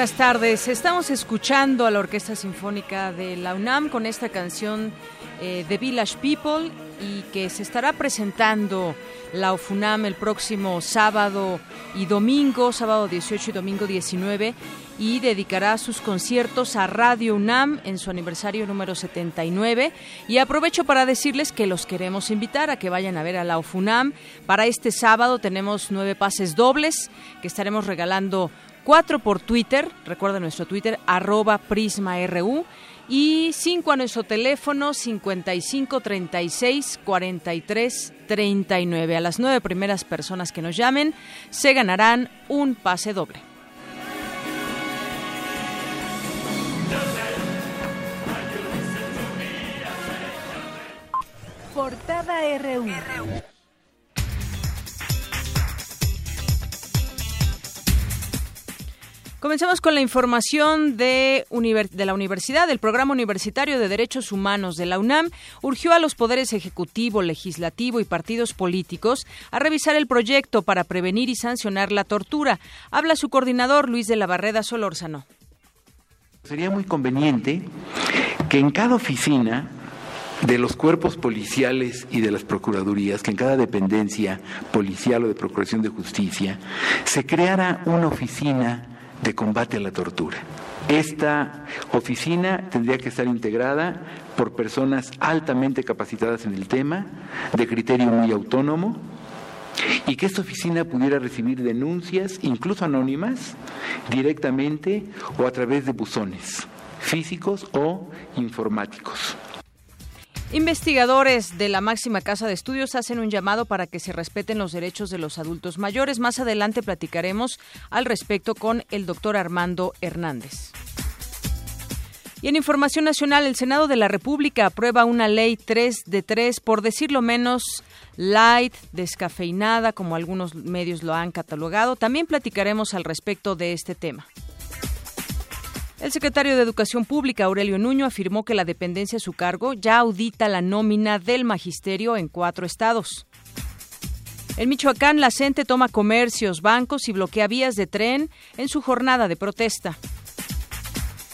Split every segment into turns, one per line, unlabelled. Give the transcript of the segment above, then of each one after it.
Buenas tardes. Estamos escuchando a la Orquesta Sinfónica de la UNAM con esta canción eh, The Village People y que se estará presentando la UFUNAM el próximo sábado y domingo, sábado 18 y domingo 19 y dedicará sus conciertos a Radio UNAM en su aniversario número 79 y aprovecho para decirles que los queremos invitar a que vayan a ver a la UFUNAM. Para este sábado tenemos nueve pases dobles que estaremos regalando cuatro por Twitter, recuerda nuestro Twitter, arroba PrismaRU, y cinco a nuestro teléfono 55 36 43 39. A las nueve primeras personas que nos llamen se ganarán un pase doble.
Portada RU.
Comenzamos con la información de, la universidad. El Programa Universitario de Derechos Humanos de la UNAM urgió a los poderes ejecutivo, legislativo y partidos políticos a revisar el proyecto para prevenir y sancionar la tortura. Habla su coordinador, Luis de la Barreda Solórzano.
Sería muy conveniente que en cada oficina de los cuerpos policiales y de las procuradurías, que en cada dependencia policial o de procuración de justicia se creara una oficina de combate a la tortura. Esta oficina tendría que estar integrada por personas altamente capacitadas en el tema, de criterio muy autónomo, y que esta oficina pudiera recibir denuncias, incluso anónimas, directamente o a través de buzones físicos o informáticos.
Investigadores de la máxima casa de estudios hacen un llamado para que se respeten los derechos de los adultos mayores. Más adelante platicaremos al respecto con el doctor Armando Hernández. Y en Información Nacional, el Senado de la República aprueba una ley 3 de 3, por decirlo menos, light, descafeinada, como algunos medios lo han catalogado. También platicaremos al respecto de este tema. El secretario de Educación Pública, Aurelio Nuño, afirmó que la dependencia a su cargo ya audita la nómina del magisterio en cuatro estados. En Michoacán, la CENTE toma comercios, bancos y bloquea vías de tren en su jornada de protesta.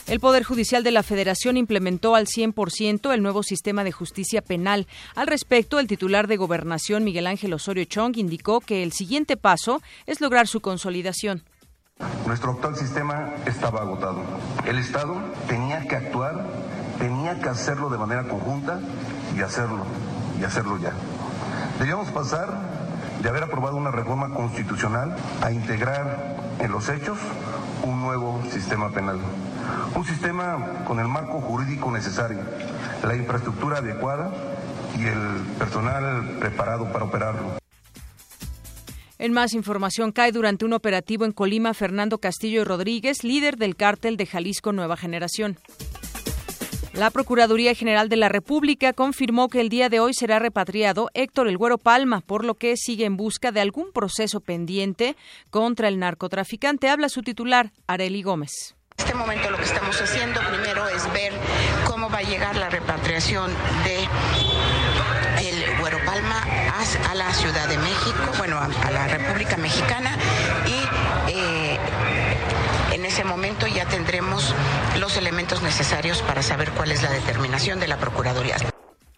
El Poder Judicial de la Federación implementó al 100% el nuevo sistema de justicia penal. Al respecto, el titular de Gobernación, Miguel Ángel Osorio Chong, indicó que el siguiente paso es lograr su consolidación.
Nuestro actual sistema estaba agotado. El Estado tenía que actuar, tenía que hacerlo de manera conjunta y hacerlo, y hacerlo ya. Debíamos pasar de haber aprobado una reforma constitucional a integrar en los hechos un nuevo sistema penal. Un sistema con el marco jurídico necesario, la infraestructura adecuada y el personal preparado para operarlo.
En más información, cae durante un operativo en Colima Fernando Castillo Rodríguez, líder del cártel de Jalisco Nueva Generación. La Procuraduría General de la República confirmó que el día de hoy será repatriado Héctor El Güero Palma, por lo que sigue en busca de algún proceso pendiente contra el narcotraficante. Habla su titular, Areli Gómez.
En este momento lo que estamos haciendo primero es ver cómo va a llegar la repatriación de el Güero Palma a, la Ciudad de México, bueno, a, la República Mexicana y eh, en ese momento ya tendremos los elementos necesarios para saber cuál es la determinación de la Procuraduría.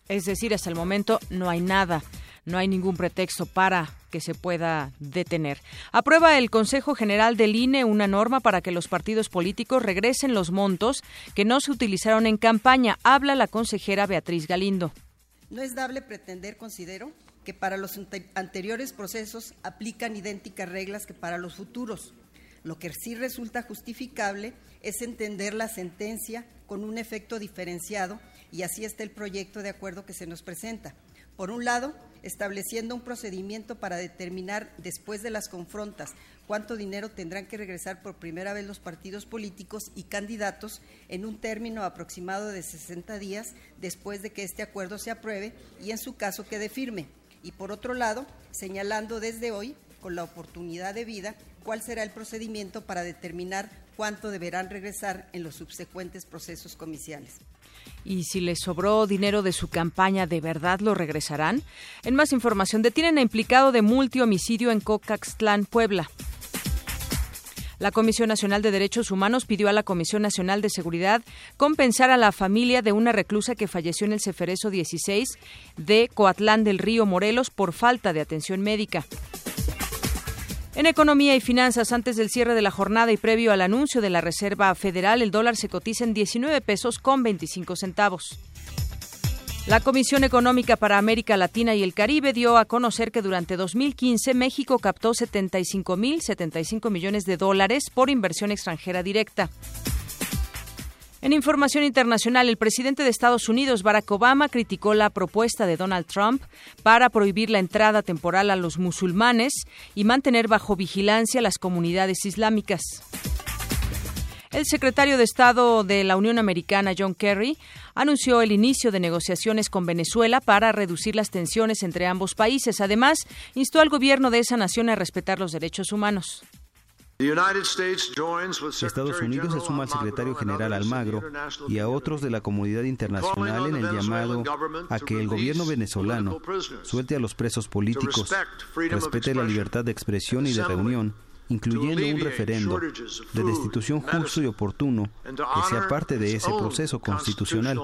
Es decir, hasta el momento no hay nada, no hay ningún pretexto para que se pueda detener. Aprueba el Consejo General del INE una norma para que los partidos políticos regresen los montos que no se utilizaron en campaña. Habla la consejera Beatriz Galindo.
No es dable pretender, considero, que para los anteriores procesos aplican idénticas reglas que para los futuros. Lo que sí resulta justificable es entender la sentencia con un efecto diferenciado y así está el proyecto de acuerdo que se nos presenta. Por un lado, estableciendo un procedimiento para determinar después de las confrontas cuánto dinero tendrán que regresar por primera vez los partidos políticos y candidatos en un término aproximado de 60 días después de que este acuerdo se apruebe y en su caso quede firme. Y por otro lado, señalando desde hoy, con la oportunidad de vida, cuál será el procedimiento para determinar cuánto deberán regresar en los subsecuentes procesos comiciales.
Y si les sobró dinero de su campaña, ¿de verdad lo regresarán? En más información, detienen a implicado de multihomicidio en Cocaxtlán, Puebla. La Comisión Nacional de Derechos Humanos pidió a la Comisión Nacional de Seguridad compensar a la familia de una reclusa que falleció en el Ceferezo 16 de Coatlán del Río Morelos por falta de atención médica. En economía y finanzas, antes del cierre de la jornada y previo al anuncio de la Reserva Federal, el dólar se cotiza en 19 pesos con 25 centavos. La Comisión Económica para América Latina y el Caribe dio a conocer que durante 2015 México captó 75.075 millones de dólares por inversión extranjera directa. En información internacional, el presidente de Estados Unidos, Barack Obama, criticó la propuesta de Donald Trump para prohibir la entrada temporal a los musulmanes y mantener bajo vigilancia las comunidades islámicas. El secretario de Estado de la Unión Americana, John Kerry, anunció el inicio de negociaciones con Venezuela para reducir las tensiones entre ambos países. Además, instó al gobierno de esa nación a respetar los derechos humanos.
Estados Unidos se suma al secretario general Almagro y a otros de la comunidad internacional en el llamado a que el gobierno venezolano suelte a los presos políticos, respete la libertad de expresión y de reunión, incluyendo un referendo de destitución justo y oportuno que sea parte de ese proceso constitucional.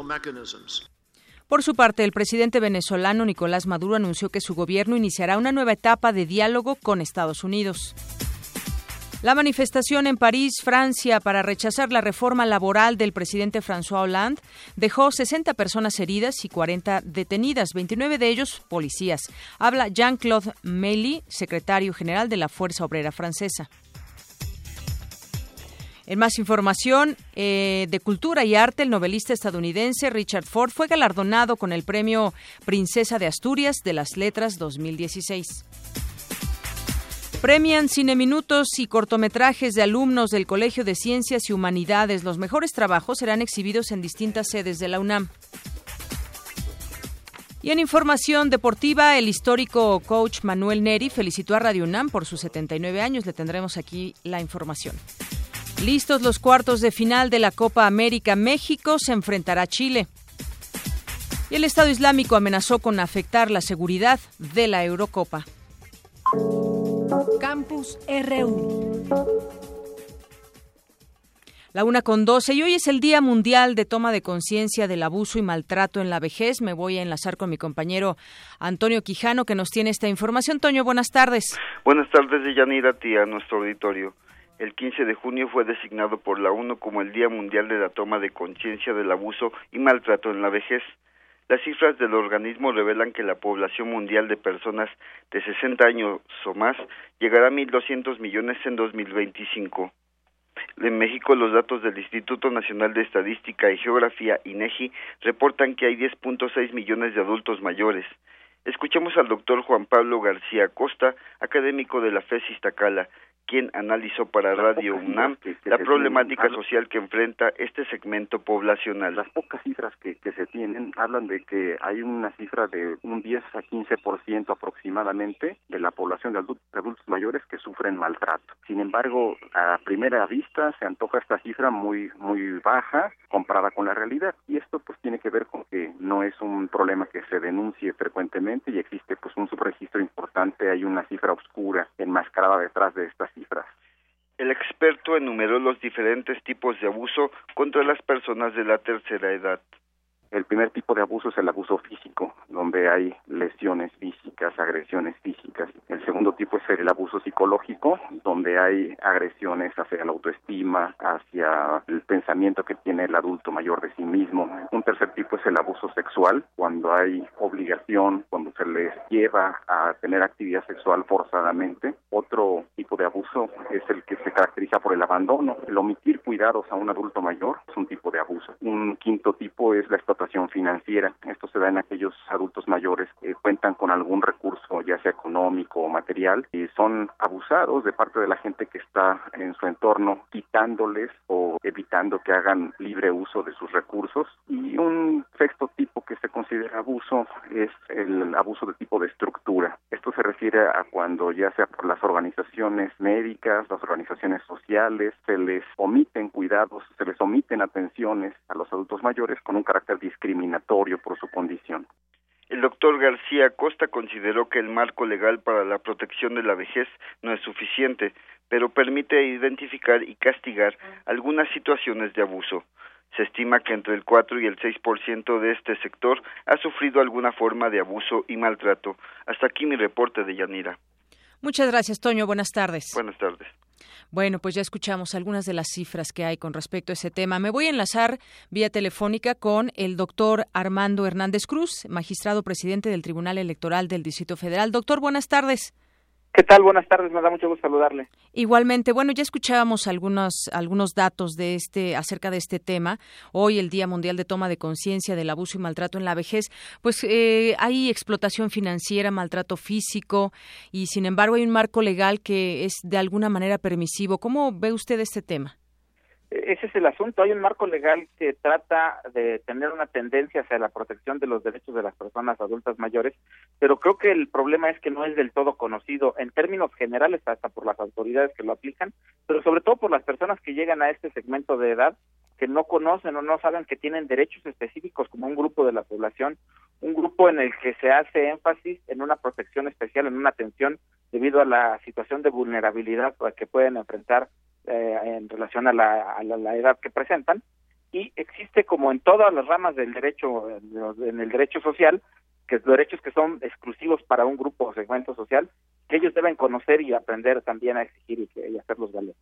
Por su parte, el presidente venezolano Nicolás Maduro anunció que su gobierno iniciará una nueva etapa de diálogo con Estados Unidos. La manifestación en París, Francia, para rechazar la reforma laboral del presidente François Hollande dejó 60 personas heridas y 40 detenidas, 29 de ellos policías. Habla Jean-Claude Mely, secretario general de la Fuerza Obrera Francesa. En más información eh, de cultura y arte, el novelista estadounidense Richard Ford fue galardonado con el premio Princesa de Asturias de las Letras 2016. Premian cineminutos y cortometrajes de alumnos del Colegio de Ciencias y Humanidades. Los mejores trabajos serán exhibidos en distintas sedes de la UNAM. Y en información deportiva, el histórico coach Manuel Neri felicitó a Radio UNAM por sus 79 años. Le tendremos aquí la información. Listos los cuartos de final de la Copa América. México se enfrentará a Chile. Y el Estado Islámico amenazó con afectar la seguridad de la Eurocopa.
Campus RU.
La una con doce y hoy es el Día Mundial de Toma de Conciencia del Abuso y Maltrato en la Vejez. Me voy a enlazar con mi compañero Antonio Quijano que nos tiene esta información. Toño, buenas tardes.
Buenas tardes, Yanira, tía, a nuestro auditorio. El 15 de junio fue designado por la ONU como el Día Mundial de la Toma de Conciencia del Abuso y Maltrato en la Vejez. Las cifras del organismo revelan que la población mundial de personas de 60 años o más llegará a 1.200 millones en 2025. En México, los datos del Instituto Nacional de Estadística y Geografía, INEGI, reportan que hay 10.6 millones de adultos mayores. Escuchemos al doctor Juan Pablo García Costa, académico de la FES Iztacala, quien analizó para Radio UNAM la problemática social que enfrenta este segmento poblacional.
Las pocas cifras que, se tienen hablan de que hay una cifra de un 10 a 15% aproximadamente de la población de adultos, adultos, mayores que sufren maltrato. Sin embargo, a primera vista se antoja esta cifra muy muy baja comparada con la realidad y esto pues tiene que ver con que no es un problema que se denuncie frecuentemente y existe pues un subregistro importante, hay una cifra oscura enmascarada detrás de estas.
El experto enumeró los diferentes tipos de abuso contra las personas de la tercera edad.
El primer tipo de abuso es el abuso físico, donde hay lesiones físicas, agresiones físicas. El segundo tipo es el abuso psicológico, donde hay agresiones hacia la autoestima, hacia el pensamiento que tiene el adulto mayor de sí mismo. Un tercer tipo es el abuso sexual, cuando hay obligación, cuando se les lleva a tener actividad sexual forzadamente. Otro tipo de abuso es el que se caracteriza por el abandono, el omitir cuidados a un adulto mayor es un tipo de abuso. Un quinto tipo es la explotación financiera. Esto se da en aquellos adultos mayores que cuentan con algún recurso, ya sea económico o material, y son abusados de parte de la gente que está en su entorno, quitándoles o evitando que hagan libre uso de sus recursos. Y un sexto tipo que se considera abuso es el abuso de tipo de estructura. Esto se refiere a cuando ya sea por las organizaciones médicas, las organizaciones sociales, se les omiten cuidados, se les omiten atenciones a los adultos mayores con un carácter discriminatorio por su condición.
El doctor García Costa consideró que el marco legal para la protección de la vejez no es suficiente, pero permite identificar y castigar algunas situaciones de abuso. Se estima que entre el 4 y el 6% de este sector ha sufrido alguna forma de abuso y maltrato. Hasta aquí mi reporte de Yanira.
Muchas gracias, Toño. Buenas tardes.
Buenas tardes.
Bueno, pues ya escuchamos algunas de las cifras que hay con respecto a ese tema. Me voy a enlazar vía telefónica con el doctor Armando Hernández Cruz, magistrado presidente del Tribunal Electoral del Distrito Federal. Doctor, buenas tardes.
¿Qué tal? Buenas tardes, me da mucho gusto saludarle.
Igualmente, bueno, ya escuchábamos algunos algunos datos de este acerca de este tema. Hoy el Día Mundial de Toma de Conciencia del Abuso y Maltrato en la Vejez, pues eh, hay explotación financiera, maltrato físico y sin embargo hay un marco legal que es de alguna manera permisivo. ¿Cómo ve usted este tema?
Ese es el asunto. Hay un marco legal que trata de tener una tendencia hacia la protección de los derechos de las personas adultas mayores, pero creo que el problema es que no es del todo conocido en términos generales, hasta por las autoridades que lo aplican, pero sobre todo por las personas que llegan a este segmento de edad que no conocen o no saben que tienen derechos específicos como un grupo de la población, un grupo en el que se hace énfasis en una protección especial, en una atención debido a la situación de vulnerabilidad que pueden enfrentar eh, en relación a la, edad que presentan. Y existe como en todas las ramas del derecho en el derecho social que derechos que son exclusivos para un grupo o segmento social que ellos deben conocer y aprender también a exigir y, y hacerlos valer.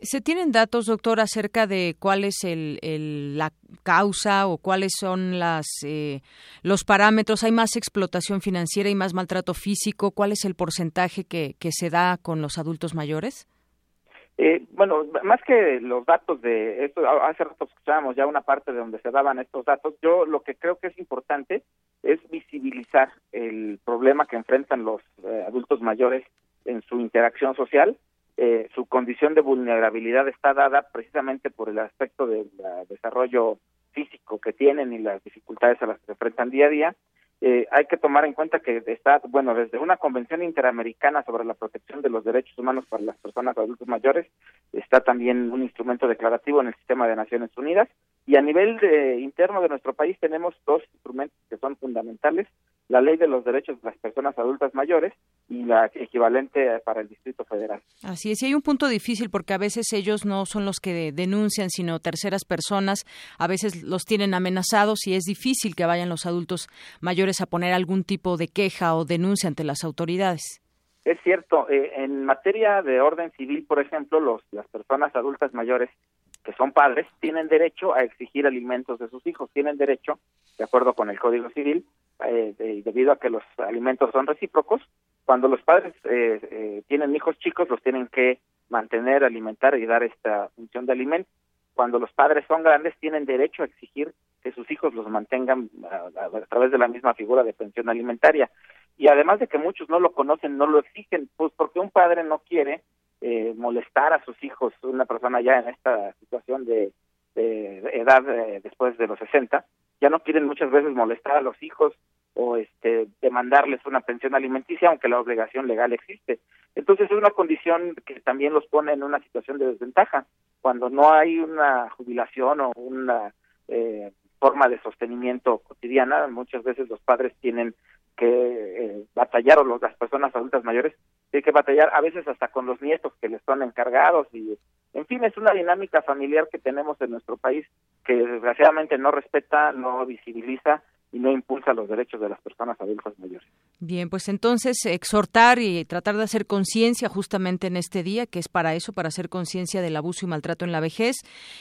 ¿Se tienen datos, doctor, acerca de cuál es el, la causa o cuáles son las eh, los parámetros? ¿Hay más explotación financiera y más maltrato físico? ¿Cuál es el porcentaje que, que se da con los adultos mayores?
Eh, bueno, más que los datos de esto, hace rato escuchábamos ya una parte de donde se daban estos datos, yo lo que creo que es importante es visibilizar el problema que enfrentan los eh, adultos mayores en su interacción social. Eh, su condición de vulnerabilidad está dada precisamente por el aspecto del desarrollo físico que tienen y las dificultades a las que se enfrentan día a día eh, hay que tomar en cuenta que está, bueno, desde una convención interamericana sobre la protección de los derechos humanos para las personas adultos mayores, está también un instrumento declarativo en el sistema de Naciones Unidas. Y a nivel de, interno de nuestro país tenemos dos instrumentos que son fundamentales, la ley de los derechos de las personas adultas mayores y la equivalente para el Distrito Federal.
Así es, y hay un punto difícil porque a veces ellos no son los que denuncian, sino terceras personas, a veces los tienen amenazados y es difícil que vayan los adultos mayores a poner algún tipo de queja o denuncia ante las autoridades.
Es cierto, eh, en materia de orden civil, por ejemplo, los, las personas adultas mayores que son padres tienen derecho a exigir alimentos de sus hijos, tienen derecho, de acuerdo con el Código Civil, eh, debido a que los alimentos son recíprocos, cuando los padres eh, eh, tienen hijos chicos, los tienen que mantener, alimentar y dar esta función de alimento. Cuando los padres son grandes, tienen derecho a exigir que sus hijos los mantengan a, través de la misma figura de pensión alimentaria. Y además de que muchos no lo conocen, no lo exigen, pues porque un padre no quiere eh, molestar a sus hijos, una persona ya en esta situación de, de edad después de los 60, ya no quieren muchas veces molestar a los hijos o este demandarles una pensión alimenticia aunque la obligación legal existe. Entonces es una condición que también los pone en una situación de desventaja cuando no hay una jubilación o una eh, forma de sostenimiento cotidiana, muchas veces los padres tienen que eh, batallar o los, las personas adultas mayores tienen que batallar a veces hasta con los nietos que les son encargados y en fin es una dinámica familiar que tenemos en nuestro país que desgraciadamente no respeta, no visibiliza y no impulsa los derechos de las personas adultas mayores.
Bien, pues entonces exhortar y tratar de hacer conciencia justamente en este día, que es para eso, para hacer conciencia del abuso y maltrato en la vejez,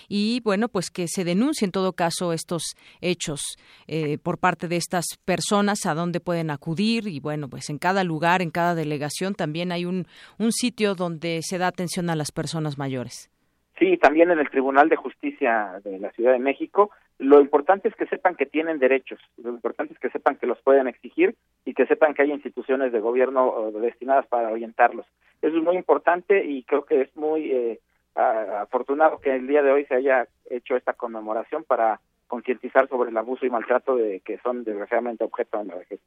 y bueno, pues que se denuncie en todo caso estos hechos eh, por parte de estas personas, a dónde pueden acudir, y bueno, pues en cada lugar, en cada delegación también hay un, un sitio donde se da atención a las personas mayores.
Sí, también en el Tribunal de Justicia de la Ciudad de México. Lo importante es que sepan que tienen derechos, lo importante es que sepan que los pueden exigir y que sepan que hay instituciones de gobierno destinadas para orientarlos. Eso es muy importante y creo que es muy eh, afortunado que el día de hoy se haya hecho esta conmemoración para concientizar sobre el abuso y maltrato de que son desgraciadamente objeto de la vejez.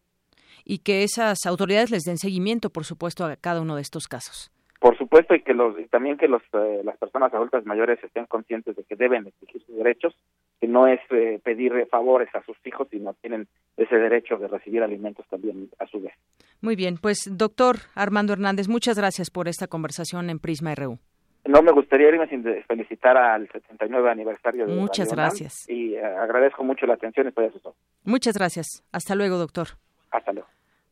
Y que esas autoridades les den seguimiento, por supuesto, a cada uno de estos casos.
Por supuesto, y que los, también que los, eh, las personas adultas mayores estén conscientes de que deben exigir sus derechos, que no es eh, pedir favores a sus hijos, sino tienen ese derecho de recibir alimentos también a su vez.
Muy bien, pues doctor Armando Hernández, muchas gracias por esta conversación en Prisma RU.
No me gustaría irme sin felicitar al 79 aniversario de
Muchas gracias.
Y eh, agradezco mucho la atención y estoy a
Muchas gracias. Hasta luego, doctor.
Hasta luego.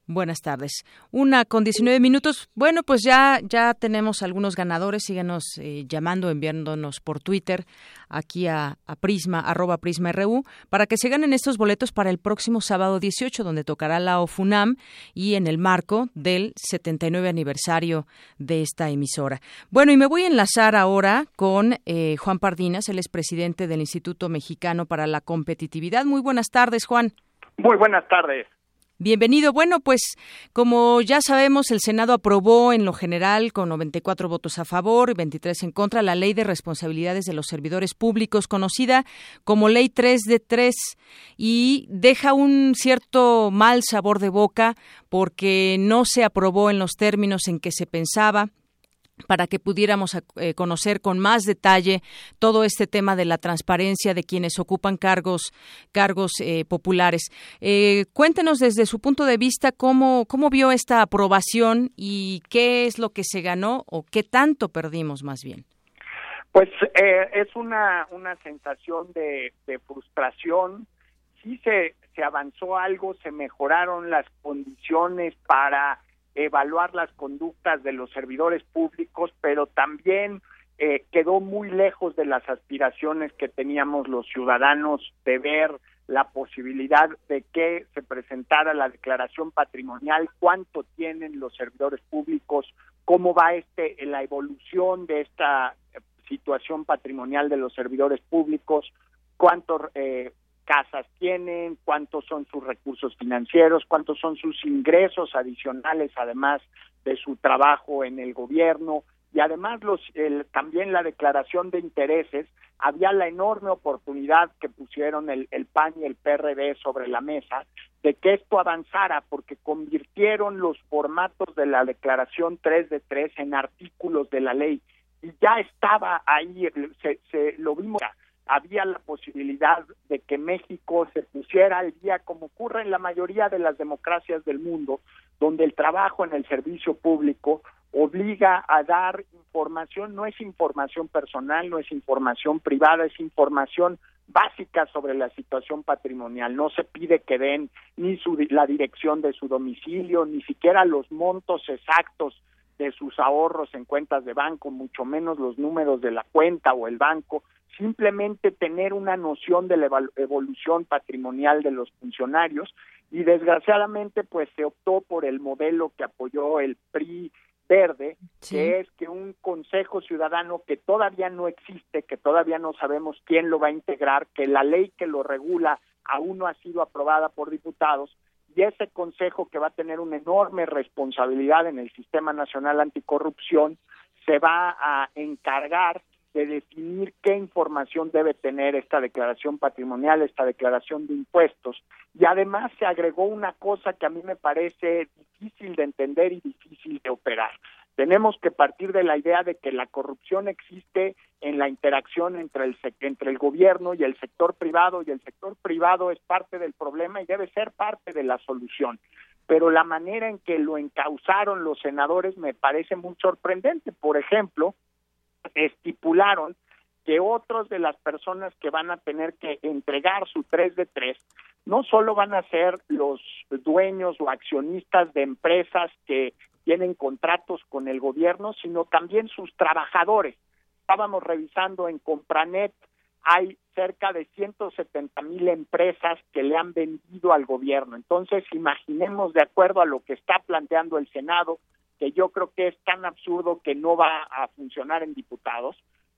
Buenas tardes. Una con 19 minutos. Bueno, pues ya, ya tenemos algunos ganadores. Síguenos eh, llamando, enviándonos por Twitter aquí a, Prisma, arroba Prisma RU, para que se ganen estos boletos para el próximo sábado 18, donde tocará la OFUNAM y en el marco del 79 aniversario de esta emisora. Bueno, y me voy a enlazar ahora con eh, Juan Pardinas, él es presidente del Instituto Mexicano para la Competitividad. Muy buenas tardes, Juan.
Muy buenas tardes.
Bienvenido. Bueno, pues como ya sabemos, el Senado aprobó en lo general con 94 votos a favor y 23 en contra la Ley de Responsabilidades de los Servidores Públicos, conocida como Ley 3 de 3, y deja un cierto mal sabor de boca porque no se aprobó en los términos en que se pensaba para que pudiéramos eh, conocer con más detalle todo este tema de la transparencia de quienes ocupan cargos cargos eh, populares. Eh, cuéntenos desde su punto de vista cómo cómo vio esta aprobación y qué es lo que se ganó o qué tanto perdimos más bien.
Pues es una una sensación de, de frustración. Sí se se avanzó algo, se mejoraron las condiciones para evaluar las conductas de los servidores públicos, pero también eh, quedó muy lejos de las aspiraciones que teníamos los ciudadanos de ver la posibilidad de que se presentara la declaración patrimonial, cuánto tienen los servidores públicos, cómo va este la evolución de esta situación patrimonial de los servidores públicos, cuánto eh, casas tienen, cuántos son sus recursos financieros, cuántos son sus ingresos adicionales, además de su trabajo en el gobierno, y además los, también la declaración de intereses, había la enorme oportunidad que pusieron el, el PAN y el PRD sobre la mesa de que esto avanzara, porque convirtieron los formatos de la declaración 3 de 3 en artículos de la ley, y ya estaba ahí, se, se lo vimos había la posibilidad de que México se pusiera al día como ocurre en la mayoría de las democracias del mundo, donde el trabajo en el servicio público obliga a dar información, no es información personal, no es información privada, es información básica sobre la situación patrimonial. No se pide que den ni su, la dirección de su domicilio, ni siquiera los montos exactos de sus ahorros en cuentas de banco, mucho menos los números de la cuenta o el banco, simplemente tener una noción de la evolución patrimonial de los funcionarios y desgraciadamente pues se optó por el modelo que apoyó el PRI verde, que es que un consejo ciudadano que todavía no existe, que todavía no sabemos quién lo va a integrar, que la ley que lo regula aún no ha sido aprobada por diputados, y ese consejo que va a tener una enorme responsabilidad en el sistema nacional anticorrupción se va a encargar de definir qué información debe tener esta declaración patrimonial, esta declaración de impuestos. Y además se agregó una cosa que a mí me parece difícil de entender y difícil de operar. Tenemos que partir de la idea de que la corrupción existe en la interacción entre el, entre el gobierno y el sector privado y el sector privado es parte del problema y debe ser parte de la solución. Pero la manera en que lo encauzaron los senadores me parece muy sorprendente. Por ejemplo, estipularon que otros de las personas que van a tener que entregar su 3 de 3 no solo van a ser los dueños o accionistas de empresas que tienen contratos con el gobierno, sino también sus trabajadores. Estábamos revisando en Compranet, hay cerca de 170 mil empresas que le han vendido al gobierno. Entonces, imaginemos, de acuerdo a lo que está planteando el Senado, que yo creo que es tan absurdo que no va a funcionar en diputados,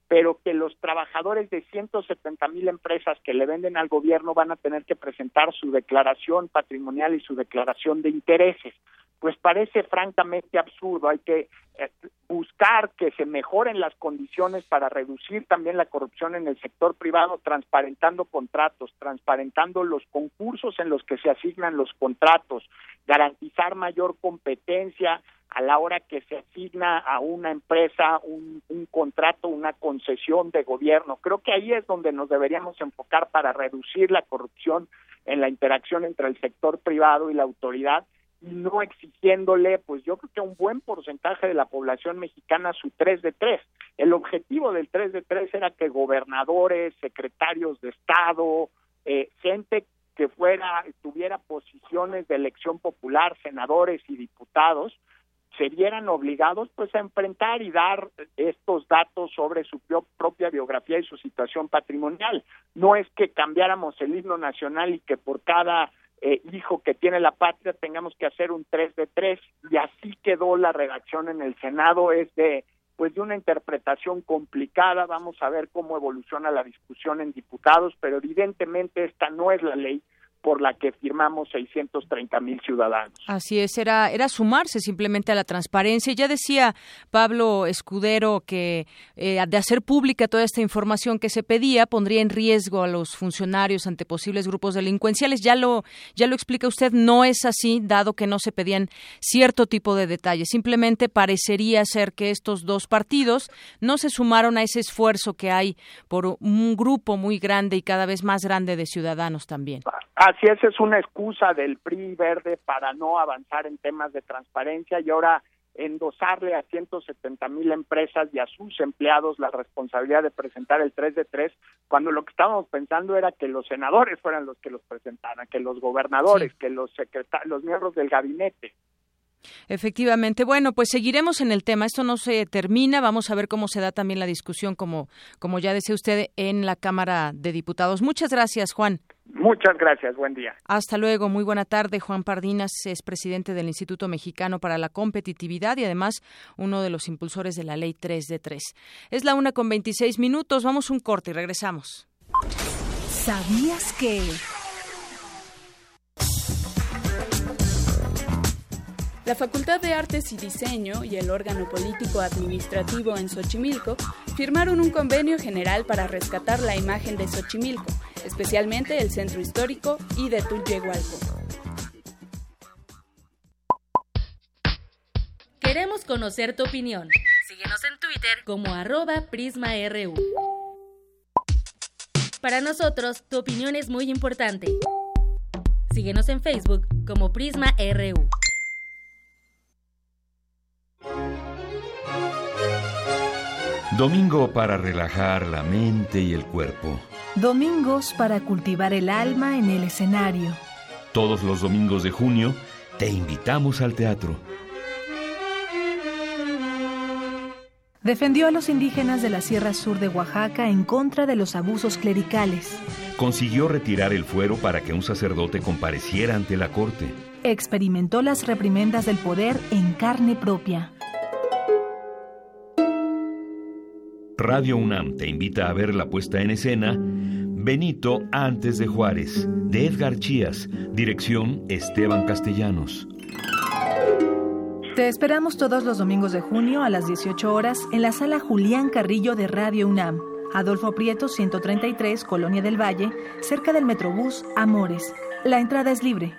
pero que los trabajadores de 170 mil empresas que le venden al gobierno van a tener que presentar su declaración patrimonial y su declaración de intereses. Pues parece francamente absurdo. Hay que eh, buscar que se mejoren las condiciones para reducir también la corrupción en el sector privado, transparentando contratos, transparentando los concursos en los que se asignan los contratos, garantizar mayor competencia, a la hora que se asigna a una empresa un, contrato, una concesión de gobierno. Creo que ahí es donde nos deberíamos enfocar para reducir la corrupción en la interacción entre el sector privado y la autoridad no exigiéndole, pues yo creo que un buen porcentaje de la población mexicana su 3 de 3. El objetivo del 3 de 3 era que gobernadores, secretarios de Estado, eh, gente que fuera, tuviera posiciones de elección popular, senadores y diputados, se vieran obligados pues a enfrentar y dar estos datos sobre su propia biografía y su situación patrimonial. No es que cambiáramos el himno nacional y que por cada eh, hijo que tiene la patria tengamos que hacer un 3 de 3 y así quedó la redacción en el Senado. Es de pues de una interpretación complicada, vamos a ver cómo evoluciona la discusión en diputados, pero evidentemente esta no es la ley por la que firmamos 630 mil ciudadanos.
Así es, era, era sumarse simplemente a la transparencia. Ya decía Pablo Escudero que eh, de hacer pública toda esta información que se pedía pondría en riesgo a los funcionarios ante posibles grupos delincuenciales. Ya lo, ya lo explica usted, no es así, dado que no se pedían cierto tipo de detalles. Simplemente parecería ser que estos dos partidos no se sumaron a ese esfuerzo que hay por un grupo muy grande y cada vez más grande de ciudadanos también.
Así es, es una excusa del PRI verde para no avanzar en temas de transparencia y ahora endosarle a 170 mil empresas y a sus empleados la responsabilidad de presentar el 3 de 3, cuando lo que estábamos pensando era que los senadores fueran los que los presentaran, que los gobernadores, que los secretarios, los miembros del gabinete.
Efectivamente. Bueno, pues seguiremos en el tema. Esto no se termina. Vamos a ver cómo se da también la discusión, como, como ya decía usted, en la Cámara de Diputados. Muchas gracias, Juan.
Muchas gracias. Buen día.
Hasta luego. Muy buena tarde. Juan Pardinas es presidente del Instituto Mexicano para la Competitividad y además uno de los impulsores de la Ley 3 de 3. Es la una con 26 minutos. Vamos un corte y regresamos.
¿Sabías que...
La Facultad de Artes y Diseño y el órgano político administrativo en Xochimilco firmaron un convenio general para rescatar la imagen de Xochimilco, especialmente el centro histórico y de Tulyehualco.
Queremos conocer tu opinión. Síguenos en Twitter como arroba PrismaRU. Para nosotros, tu opinión es muy importante. Síguenos en Facebook como PrismaRU.
Domingo para relajar la mente y el cuerpo.
Domingos para cultivar el alma en el escenario.
Todos los domingos de junio te invitamos al teatro.
Defendió a los indígenas de la Sierra Sur de Oaxaca en contra de los abusos clericales.
Consiguió retirar el fuero para que un sacerdote compareciera ante la corte.
Experimentó las reprimendas del poder en carne propia.
Radio UNAM te invita a ver la puesta en escena Benito antes de Juárez, de Edgar Chías, dirección Esteban Castellanos.
Te esperamos todos los domingos de junio a las 18 horas en la sala Julián Carrillo de Radio UNAM, Adolfo Prieto 133, Colonia del Valle, cerca del Metrobús Amores. La entrada es libre.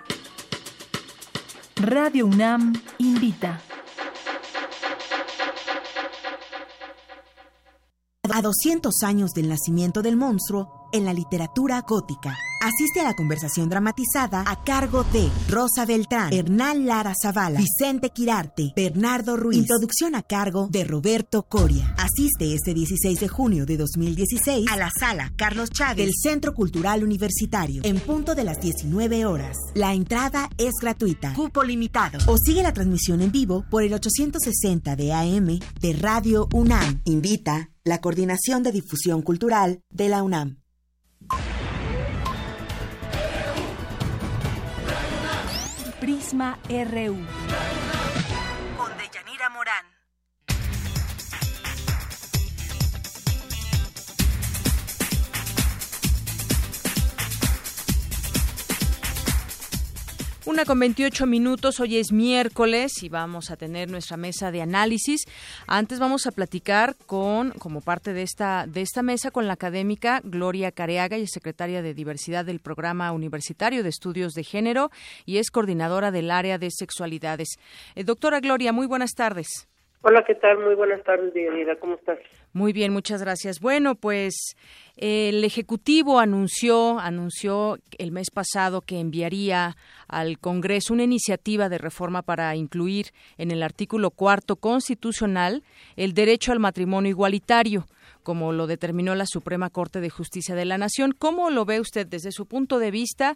Radio UNAM invita.
A 200 años del nacimiento del monstruo en la literatura gótica. Asiste a la conversación dramatizada a cargo de Rosa Beltrán, Hernán Lara Zavala, Vicente Quirarte, Bernardo Ruiz. Introducción a cargo de Roberto Coria. Asiste este 16 de junio de 2016 a la sala Carlos Chávez del Centro Cultural Universitario en punto de las 19 horas. La entrada es gratuita. Cupo limitado. O sigue la transmisión en vivo por el 860 de AM de Radio UNAM. Invita la Coordinación de Difusión Cultural de la UNAM.
Prisma RU.
Una con 28 minutos, hoy es miércoles y vamos a tener nuestra mesa de análisis. Antes vamos a platicar con, como parte de esta, de esta mesa, con la académica Gloria Careaga, y es secretaria de Diversidad del Programa Universitario de Estudios de Género y es coordinadora del área de sexualidades. Eh, doctora Gloria, muy buenas tardes.
Hola, ¿qué tal? Muy buenas tardes, Dianira. ¿Cómo estás?
Muy bien, muchas gracias. Bueno, pues el Ejecutivo anunció, anunció el mes pasado que enviaría al Congreso una iniciativa de reforma para incluir en el artículo cuarto constitucional el derecho al matrimonio igualitario como lo determinó la Suprema Corte de Justicia de la Nación. ¿Cómo lo ve usted desde su punto de vista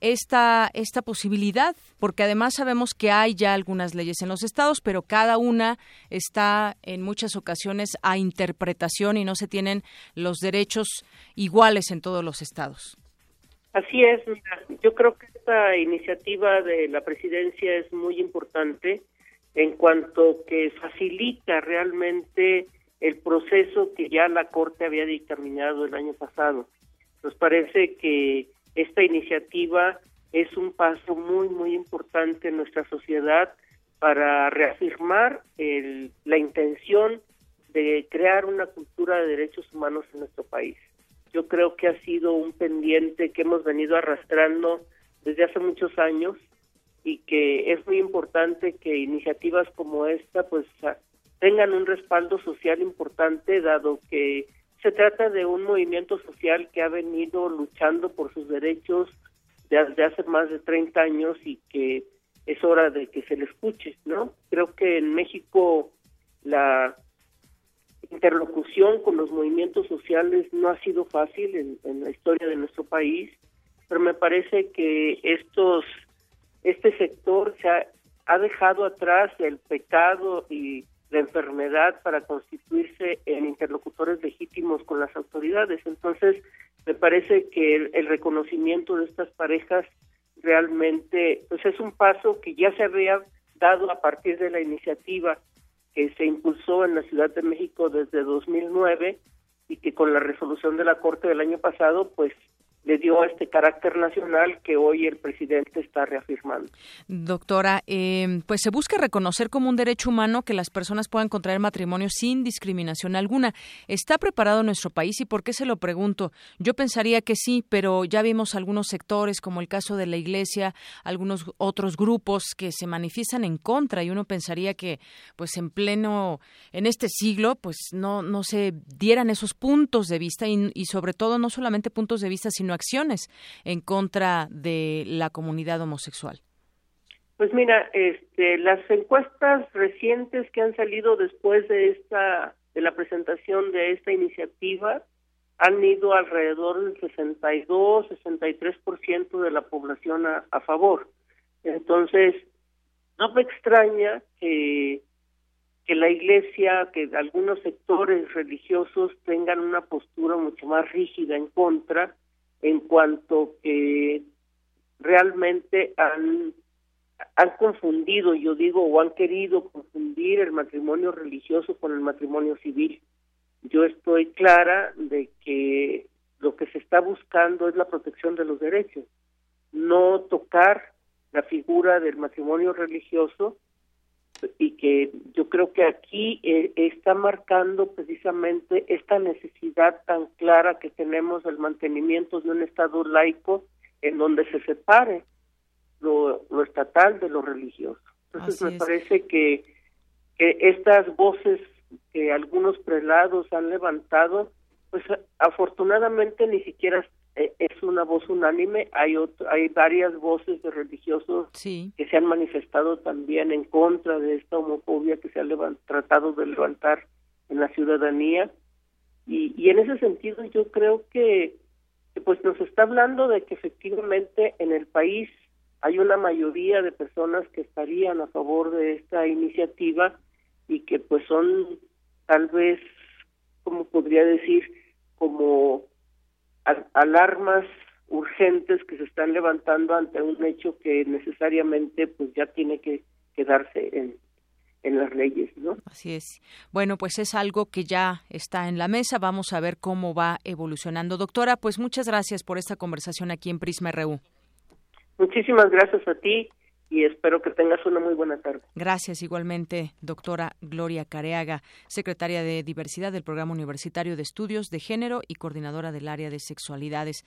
esta, esta posibilidad? Porque además sabemos que hay ya algunas leyes en los estados, pero cada una está en muchas ocasiones a interpretación y no se tienen los derechos iguales en todos los estados.
Así es, yo creo que esta iniciativa de la presidencia es muy importante en cuanto que facilita realmente el proceso que ya la Corte había dictaminado el año pasado. Nos parece que esta iniciativa es un paso muy, muy importante en nuestra sociedad para reafirmar la intención de crear una cultura de derechos humanos en nuestro país. Yo creo que ha sido un pendiente que hemos venido arrastrando desde hace muchos años y que es muy importante que iniciativas como esta pues tengan un respaldo social importante, dado que se trata de un movimiento social que ha venido luchando por sus derechos desde hace más de 30 años y que es hora de que se le escuche, ¿no? Creo que en México la interlocución con los movimientos sociales no ha sido fácil en, la historia de nuestro país, pero me parece que estos este sector se ha dejado atrás el pecado y la enfermedad para constituirse en interlocutores legítimos con las autoridades. Entonces, me parece que el, reconocimiento de estas parejas realmente pues es un paso que ya se había dado a partir de la iniciativa que se impulsó en la Ciudad de México desde 2009 y que con la resolución de la Corte del año pasado pues le dio este carácter nacional que hoy el presidente está reafirmando.
Doctora, eh, pues se busca reconocer como un derecho humano que las personas puedan contraer matrimonio sin discriminación alguna. ¿Está preparado nuestro país y por qué se lo pregunto? Yo pensaría que sí, pero ya vimos algunos sectores, como el caso de la Iglesia, algunos otros grupos que se manifiestan en contra y uno pensaría que, pues en pleno, en este siglo, pues no, no se dieran esos puntos de vista y, y sobre todo no solamente puntos de vista, sino acciones en contra de la comunidad homosexual?
Pues mira, este, las encuestas recientes que han salido después de esta de la presentación de esta iniciativa han ido alrededor del 62, 63% de la población a, favor. Entonces, no me extraña que que la iglesia, que algunos sectores religiosos tengan una postura mucho más rígida en contra en cuanto que realmente han, han confundido, yo digo, o han querido confundir el matrimonio religioso con el matrimonio civil. Yo estoy clara de que lo que se está buscando es la protección de los derechos, no tocar la figura del matrimonio religioso y que yo creo que aquí eh, está marcando precisamente esta necesidad tan clara que tenemos del mantenimiento de un Estado laico en donde se separe lo, estatal de lo religioso. Entonces me parece que, que estas voces que algunos prelados han levantado, pues afortunadamente ni siquiera es una voz unánime, hay hay varias voces de religiosos que se han manifestado también en contra de esta homofobia que se ha tratado de levantar en la ciudadanía. Y, y en ese sentido yo creo que pues nos está hablando de que efectivamente en el país hay una mayoría de personas que estarían a favor de esta iniciativa y que pues son tal vez como podría decir como alarmas urgentes que se están levantando ante un hecho que necesariamente pues ya tiene que quedarse en, en las leyes, ¿no?
Así es. Bueno, pues es algo que ya está en la mesa. Vamos a ver cómo va evolucionando. Doctora, pues muchas gracias por esta conversación aquí en Prisma RU.
Muchísimas gracias a ti y espero que tengas una muy buena tarde.
Gracias igualmente, doctora Gloria Careaga, secretaria de Diversidad del Programa Universitario de Estudios de Género y coordinadora del área de sexualidades.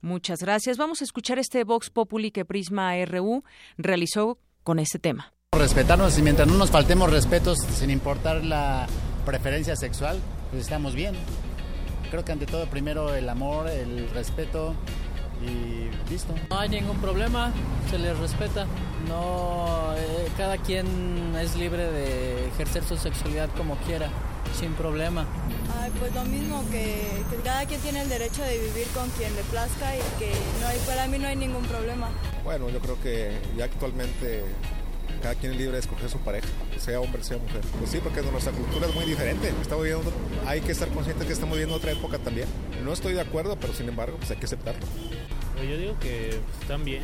Muchas gracias. Vamos a escuchar este Vox Populi que Prisma RU realizó con este tema.
Respetarnos y mientras no nos faltemos respetos sin importar la preferencia sexual, pues estamos bien. Creo que ante todo primero el amor, el respeto y listo.
No hay ningún problema, se les respeta. No, eh, cada quien es libre de ejercer su sexualidad como quiera, sin problema.
Ay, pues lo mismo que, cada quien tiene el derecho de vivir con quien le plazca y que no hay, para mí no hay ningún problema.
Bueno, yo creo que ya actualmente cada quien es libre de escoger su pareja, sea hombre, sea mujer. Pues sí, porque nuestra cultura es muy diferente. Estamos viviendo, hay que estar conscientes que estamos viviendo otra época también. No estoy de acuerdo, pero sin embargo, pues hay que aceptarlo.
Yo digo que pues, también,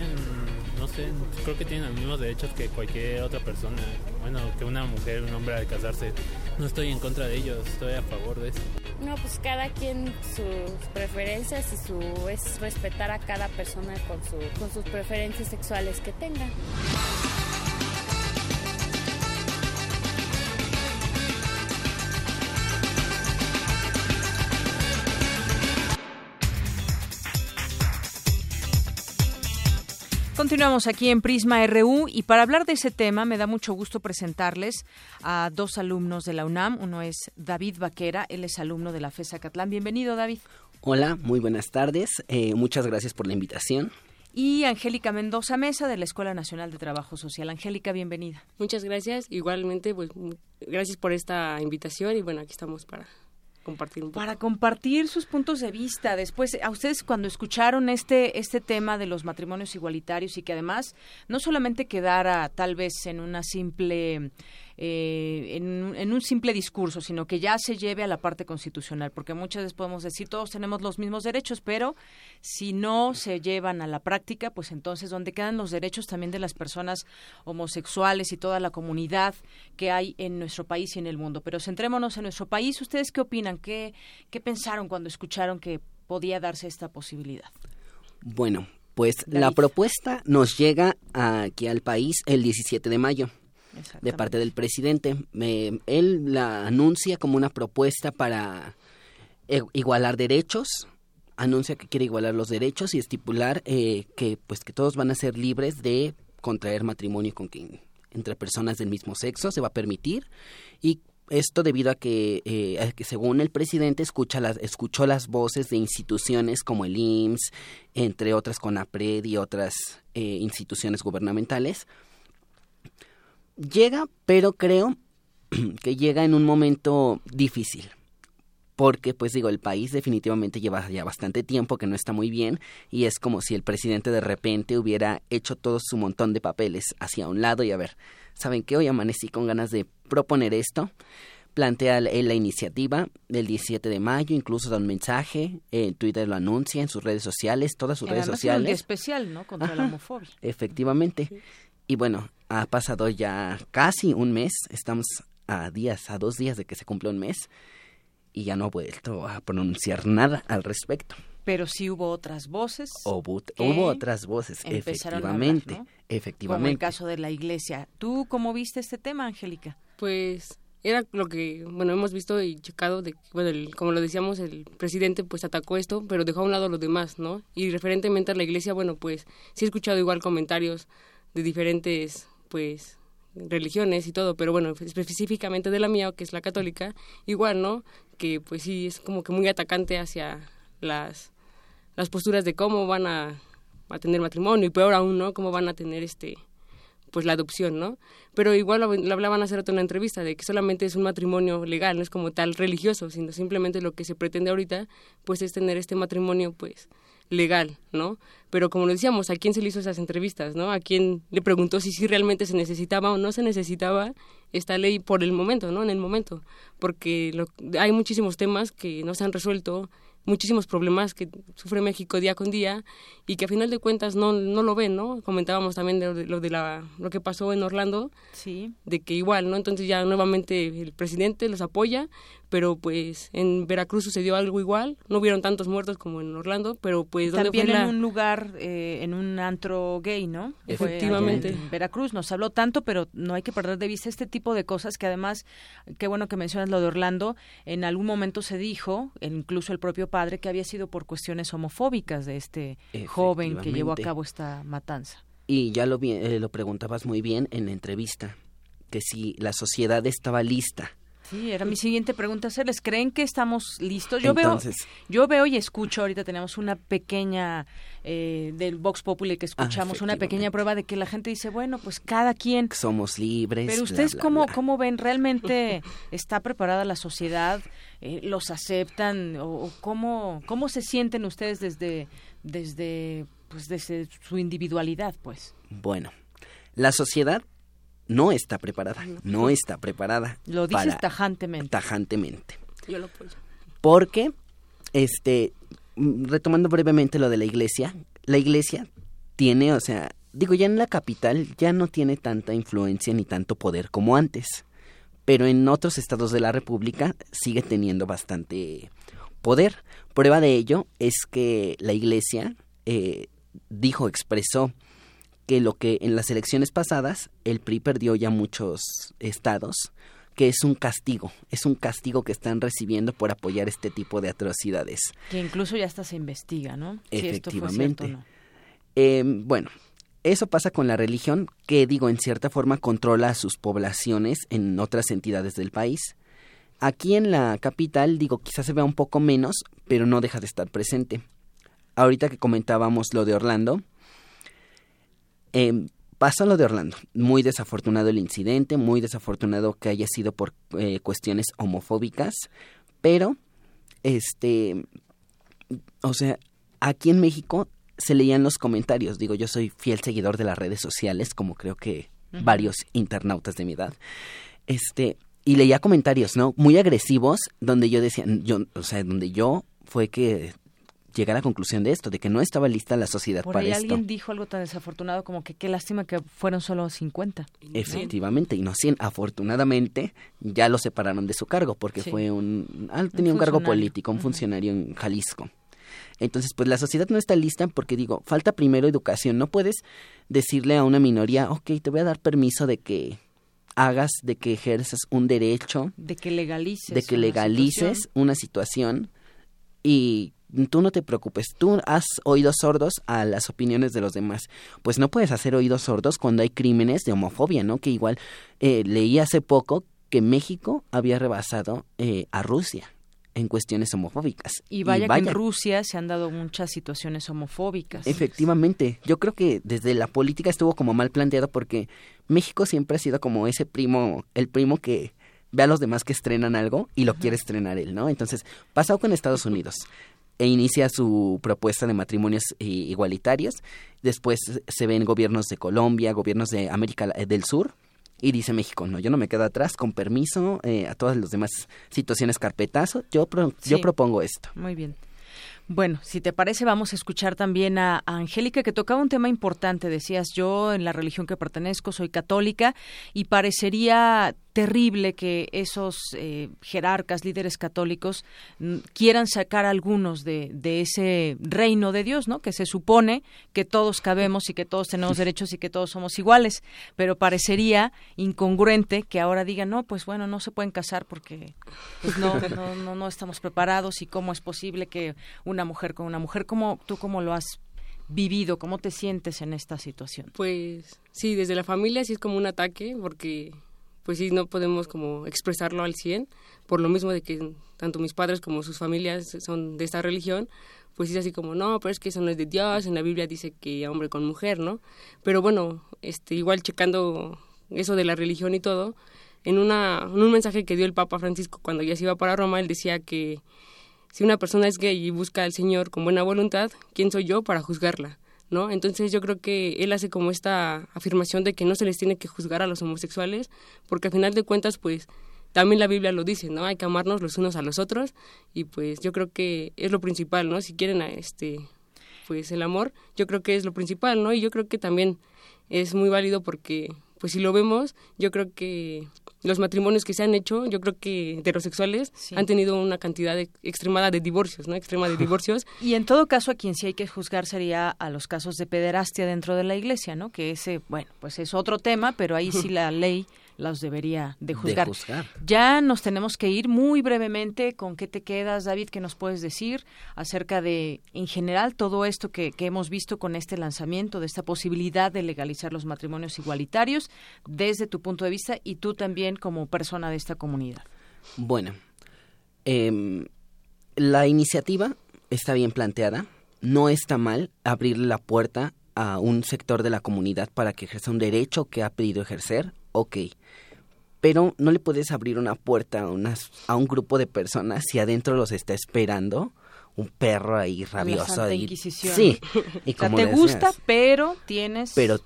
no sé, creo que tienen los mismos derechos que cualquier otra persona. Bueno, que una mujer, un hombre al casarse. No estoy en contra de ellos, estoy a favor de eso.
No, pues cada quien sus preferencias y su es respetar a cada persona con, su, con sus preferencias sexuales que tenga.
Continuamos aquí en Prisma RU y para hablar de ese tema me da mucho gusto presentarles a dos alumnos de la UNAM. Uno es David Vaquera, él es alumno de la FESA Catlán. Bienvenido, David.
Hola, muy buenas tardes. Eh, muchas gracias por la invitación.
Y Angélica Mendoza Mesa de la Escuela Nacional de Trabajo Social. Angélica, bienvenida.
Muchas gracias. Igualmente, pues gracias por esta invitación y bueno, aquí estamos para
para compartir sus puntos de vista. Después, a ustedes cuando escucharon este, este tema de los matrimonios igualitarios y que además no solamente quedara tal vez en una simple eh, en, un simple discurso, sino que ya se lleve a la parte constitucional, porque muchas veces podemos decir todos tenemos los mismos derechos, pero si no se llevan a la práctica, pues entonces ¿dónde quedan los derechos también de las personas homosexuales y toda la comunidad que hay en nuestro país y en el mundo. Pero centrémonos en nuestro país. ¿Ustedes qué opinan? ¿Qué, qué pensaron cuando escucharon que podía darse esta posibilidad?
Bueno, pues la propuesta nos llega aquí al país el 17 de mayo de parte del presidente. él la anuncia como una propuesta para e, igualar derechos, anuncia que quiere igualar los derechos y estipular eh, que pues que todos van a ser libres de contraer matrimonio con quien entre personas del mismo sexo se va a permitir y esto debido a que, eh, que según el presidente escucha las, escuchó las voces de instituciones como el IMSS, entre otras CONAPRED y otras eh, instituciones gubernamentales, llega, pero creo que llega en un momento difícil. Porque, pues digo, el país definitivamente lleva ya bastante tiempo que no está muy bien y es como si el presidente de repente hubiera hecho todo su montón de papeles hacia un lado y a ver, ¿saben qué? Hoy amanecí con ganas de proponer esto. Plantea la iniciativa del 17 de mayo, incluso da un mensaje, en Twitter lo anuncia, en sus redes sociales, todas sus redes sociales.
Es especial, ¿no? Contra la homofobia.
Efectivamente. Y bueno, ha pasado ya casi un mes, estamos a días, a dos días de que se cumple un mes, y ya no ha vuelto a pronunciar nada al respecto.
Pero sí hubo otras voces.
Hubo, hubo otras voces, efectivamente. Efectivamente. Como
el caso de la iglesia. ¿Tú cómo viste este tema, Angélica?
Pues era lo que, bueno, hemos visto y checado, de, bueno, como lo decíamos, el presidente pues atacó esto, pero dejó a un lado a los demás, ¿no? Y referentemente a la iglesia, bueno, pues sí he escuchado igual comentarios de diferentes pues religiones y todo, pero bueno, específicamente de la mía, que es la católica, igual, ¿no? Que pues sí es como que muy atacante hacia las las posturas de cómo van a, a tener matrimonio y peor aún, ¿no? Cómo van a tener este pues la adopción, ¿no? Pero igual lo, lo hablaban hace rato en una entrevista de que solamente es un matrimonio legal, no es como tal religioso, sino simplemente lo que se pretende ahorita pues es tener este matrimonio pues legal, ¿no? Pero como lo decíamos, ¿a quién se le hizo esas entrevistas, no? ¿A quién le preguntó si sí realmente se necesitaba o no se necesitaba esta ley por el momento, ¿no? En el momento, porque lo, hay muchísimos temas que no se han resuelto, muchísimos problemas que sufre México día con día y que a final de cuentas no, no lo ven, ¿no? Comentábamos también de lo de la lo que pasó en Orlando,
sí.
de que igual, ¿no? Entonces ya nuevamente el presidente los apoya, pero pues en Veracruz sucedió algo igual, no hubieron tantos muertos como en Orlando, pero pues ¿dónde
También
fue
en
la...
un lugar, eh, en un antro gay, ¿no? Fue
Efectivamente.
en Veracruz nos habló tanto, pero no hay que perder de vista este tipo de cosas que además, qué bueno que mencionas lo de Orlando, en algún momento se dijo, incluso el propio padre, que había sido por cuestiones homofóbicas de este joven que llevó a cabo esta matanza.
Y ya lo, vi- eh, lo preguntabas muy bien en la entrevista, que si la sociedad estaba lista.
Sí, era mi siguiente pregunta hacerles. ¿Creen que estamos listos? Yo
Entonces-
veo, yo veo y escucho. Ahorita tenemos una pequeña eh, del Vox Populi que escuchamos, una pequeña prueba de que la gente dice, bueno, pues cada quien.
Somos libres.
Pero
bla,
ustedes
bla,
cómo
bla.
cómo ven realmente está preparada la sociedad, Eh, los aceptan o, o cómo cómo se sienten ustedes desde desde pues desde su individualidad, pues.
Bueno, la sociedad no está preparada, no está preparada.
Lo dices
para-
tajantemente.
Tajantemente.
Yo lo apoyo.
Porque, este, mm, retomando brevemente lo de la iglesia, la iglesia tiene, o sea, digo, ya en la capital ya no tiene tanta influencia ni tanto poder como antes, pero en otros estados de la República sigue teniendo bastante poder. Prueba de ello es que la iglesia eh, dijo, expresó que lo que en las elecciones pasadas el PRI perdió ya muchos estados, que es un castigo, es un castigo que están recibiendo por apoyar este tipo de atrocidades.
Que incluso ya hasta se investiga, ¿no? Si esto fue
Efectivamente.
cierto o no.
Eh, bueno, eso pasa con la religión, que digo, en cierta forma controla a sus poblaciones en otras entidades del país. Aquí en la capital, digo, quizás se vea un poco menos, pero no deja de estar presente. Ahorita que comentábamos lo de Orlando, eh, pasa lo de Orlando. Muy desafortunado el incidente, muy desafortunado que haya sido por eh, cuestiones homofóbicas, pero, este, o sea, aquí en México se leían los comentarios. Digo, yo soy fiel seguidor de las redes sociales, como creo que varios internautas de mi edad. Este, y leía comentarios, ¿no? Muy agresivos, donde yo decía, yo, o sea, donde yo fue que llegué a la conclusión de esto, de que no estaba lista la sociedad
Por
para
ahí
esto.
alguien dijo algo tan desafortunado como que qué lástima que fueron solo 50.
Efectivamente, y no 100. Afortunadamente, ya lo separaron de su cargo porque
Sí.
fue un... ah, tenía un, cargo
funcionario.
político, un funcionario en Jalisco. Entonces, pues la sociedad no está lista porque digo, falta primero educación. No puedes decirle a una minoría, ok, te voy a dar permiso de que hagas, de que ejerzas un derecho,
De que legalices.
de que
una
legalices
situación.
una situación y tú no te preocupes, tú has oídos sordos a las opiniones de los demás. Pues no puedes hacer oídos sordos cuando hay crímenes de homofobia, ¿no? Que igual eh, leí hace poco que México había rebasado eh, a Rusia en cuestiones homofóbicas.
Y vaya, que en Rusia se han dado muchas situaciones homofóbicas.
Efectivamente, yo creo que desde la política estuvo como mal planteado porque México siempre ha sido como ese primo, el primo que ve a los demás que estrenan algo y lo quiere estrenar él, ¿no? Entonces, pasado con Estados Unidos e inicia su propuesta de matrimonios eh, igualitarios, después se ven gobiernos de Colombia, gobiernos de América eh, del Sur, y dice México, no, yo no me quedo atrás, con permiso, eh, a todas las demás situaciones carpetazo, yo, pro- yo propongo esto.
Muy bien. Bueno, si te parece, vamos a escuchar también a, a Angélica, que tocaba un tema importante. Decías, yo en la religión que pertenezco soy católica y parecería terrible que esos eh, jerarcas, líderes católicos, mm, quieran sacar a algunos de, de ese reino de Dios, ¿no? Que se supone que todos cabemos y que todos tenemos derechos y que todos somos iguales, pero parecería incongruente que ahora digan, no, pues bueno, no se pueden casar porque pues no, no, no, no estamos preparados y cómo es posible que una mujer con una mujer, ¿cómo, ¿tú cómo lo has vivido? ¿Cómo te sientes en esta situación?
Pues sí, desde la familia sí es como un ataque porque pues sí, no podemos como expresarlo al 100, por lo mismo de que tanto mis padres como sus familias son de esta religión, pues es así como, no, pero es que eso no es de Dios, en la Biblia dice que hombre con mujer, ¿no? Pero bueno, este, igual checando eso de la religión y todo, en, una, en un mensaje que dio el Papa Francisco cuando ya se iba para Roma, él decía que si una persona es gay y busca al Señor con buena voluntad, ¿quién soy yo para juzgarla? ¿No? Entonces yo creo que él hace como esta afirmación de que no se les tiene que juzgar a los homosexuales, porque al final de cuentas, pues, también la Biblia lo dice, ¿no? Hay que amarnos los unos a los otros y pues yo creo que es lo principal, ¿no? Si quieren este pues el amor, yo creo que es lo principal, ¿no? Y yo creo que también es muy válido porque pues si lo vemos, yo creo que los matrimonios que se han hecho, yo creo que heterosexuales han tenido una cantidad extremada de divorcios, ¿no? Extrema de divorcios.
Y en todo caso, a quien sí hay que juzgar sería a los casos de pederastia dentro de la iglesia, ¿no? Que ese, bueno, pues es otro tema, pero ahí sí la ley los debería de juzgar. Ya nos tenemos que ir muy brevemente. ¿Con qué te quedas, David? ¿Qué nos puedes decir acerca de, en general, todo esto que, que hemos visto con este lanzamiento, de esta posibilidad de legalizar los matrimonios igualitarios, desde tu punto de vista y tú también como persona de esta comunidad?
Bueno, em, la iniciativa está bien planteada. No está mal abrirle la puerta a un sector de la comunidad para que ejerza un derecho que ha pedido ejercer, ok pero no le puedes abrir una puerta a, unas, a un grupo de personas si adentro los está esperando un perro ahí rabioso.
ahí.
Sí.
Y como te gusta, pero tienes...
Pero,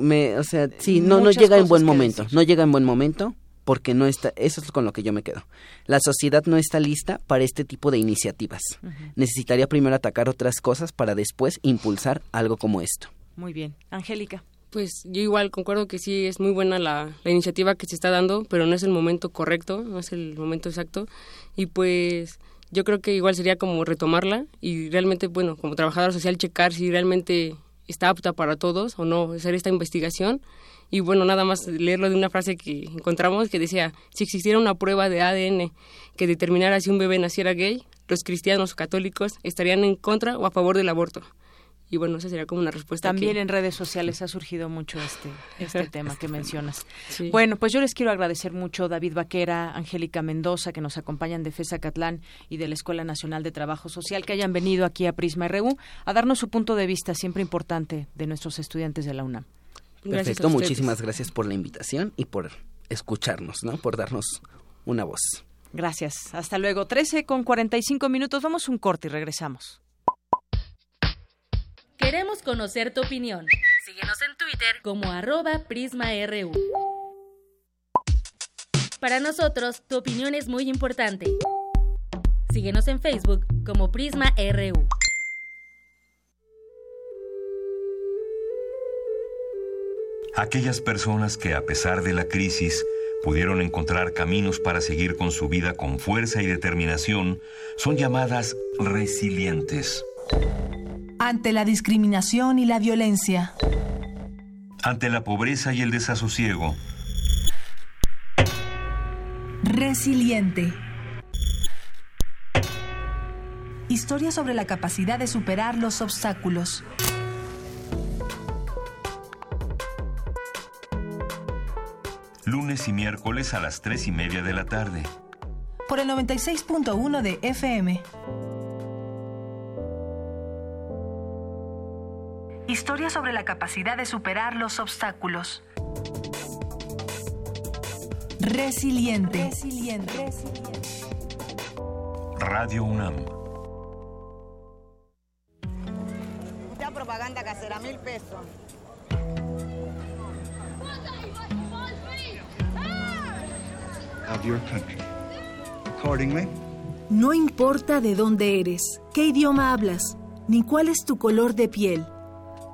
me, o sea, sí, no, no llega en buen momento. No llega en buen momento porque no está, eso es con lo que yo me quedo. La sociedad no está lista para este tipo de iniciativas. Necesitaría primero atacar otras cosas para después impulsar algo como esto.
Muy bien. Angélica.
Pues yo igual concuerdo que sí es muy buena la, iniciativa que se está dando, pero no es el momento correcto, no es el momento exacto. Y pues yo creo que igual sería como retomarla y realmente, bueno, como trabajadora social, checar si realmente está apta para todos o no, hacer esta investigación. Y bueno, nada más leerlo de una frase que encontramos que decía, si existiera una prueba de ADN que determinara si un bebé naciera gay, los cristianos o católicos estarían en contra o a favor del aborto. Y bueno, esa sería como una respuesta.
También en redes sociales ha surgido mucho este, este tema que mencionas. Bueno, pues yo les quiero agradecer mucho David Vaquera, Angélica Mendoza, que nos acompañan de FESA Catlán y de la Escuela Nacional de Trabajo Social, que hayan venido aquí a Prisma RU a darnos su punto de vista siempre importante de nuestros estudiantes de la UNAM.
Perfecto, muchísimas gracias por la invitación y por escucharnos, ¿no? Por darnos una voz.
Gracias. Hasta luego. 13 con 45 minutos. Vamos un corte y regresamos.
Queremos conocer tu opinión. Síguenos en Twitter como arroba PrismaRU. Para nosotros, tu opinión es muy importante. Síguenos en Facebook como PrismaRU.
Aquellas personas que a pesar de la crisis pudieron encontrar caminos para seguir con su vida con fuerza y determinación son llamadas resilientes
ante la discriminación y la violencia,
ante la pobreza y el desasosiego.
Resiliente. Historia sobre la capacidad de superar los obstáculos.
Lunes y miércoles a las 3 y media de la tarde.
Por el 96.1 de FM. Historia sobre la capacidad de superar los obstáculos. Resiliente. Resiliente.
Radio UNAM.
Mucha propaganda casera, mil pesos.
Of your country. Accordingly.
No importa de dónde eres, qué idioma hablas, ni cuál es tu color de piel.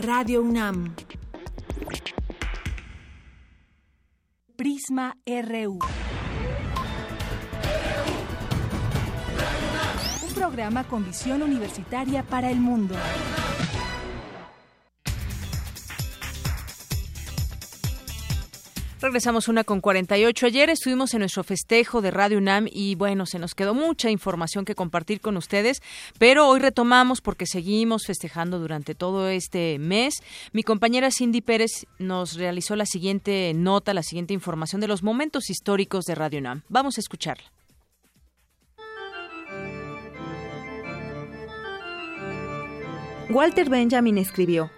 Radio UNAM. Prisma RU. Un programa con visión universitaria para el mundo.
Regresamos una con 48. Ayer estuvimos en nuestro festejo de Radio UNAM y bueno, se nos quedó mucha información que compartir con ustedes, pero hoy retomamos porque seguimos festejando durante todo este mes. Mi compañera Cindy Pérez nos realizó la siguiente nota, la siguiente información de los momentos históricos de Radio UNAM. Vamos a escucharla.
Walter Benjamin escribió,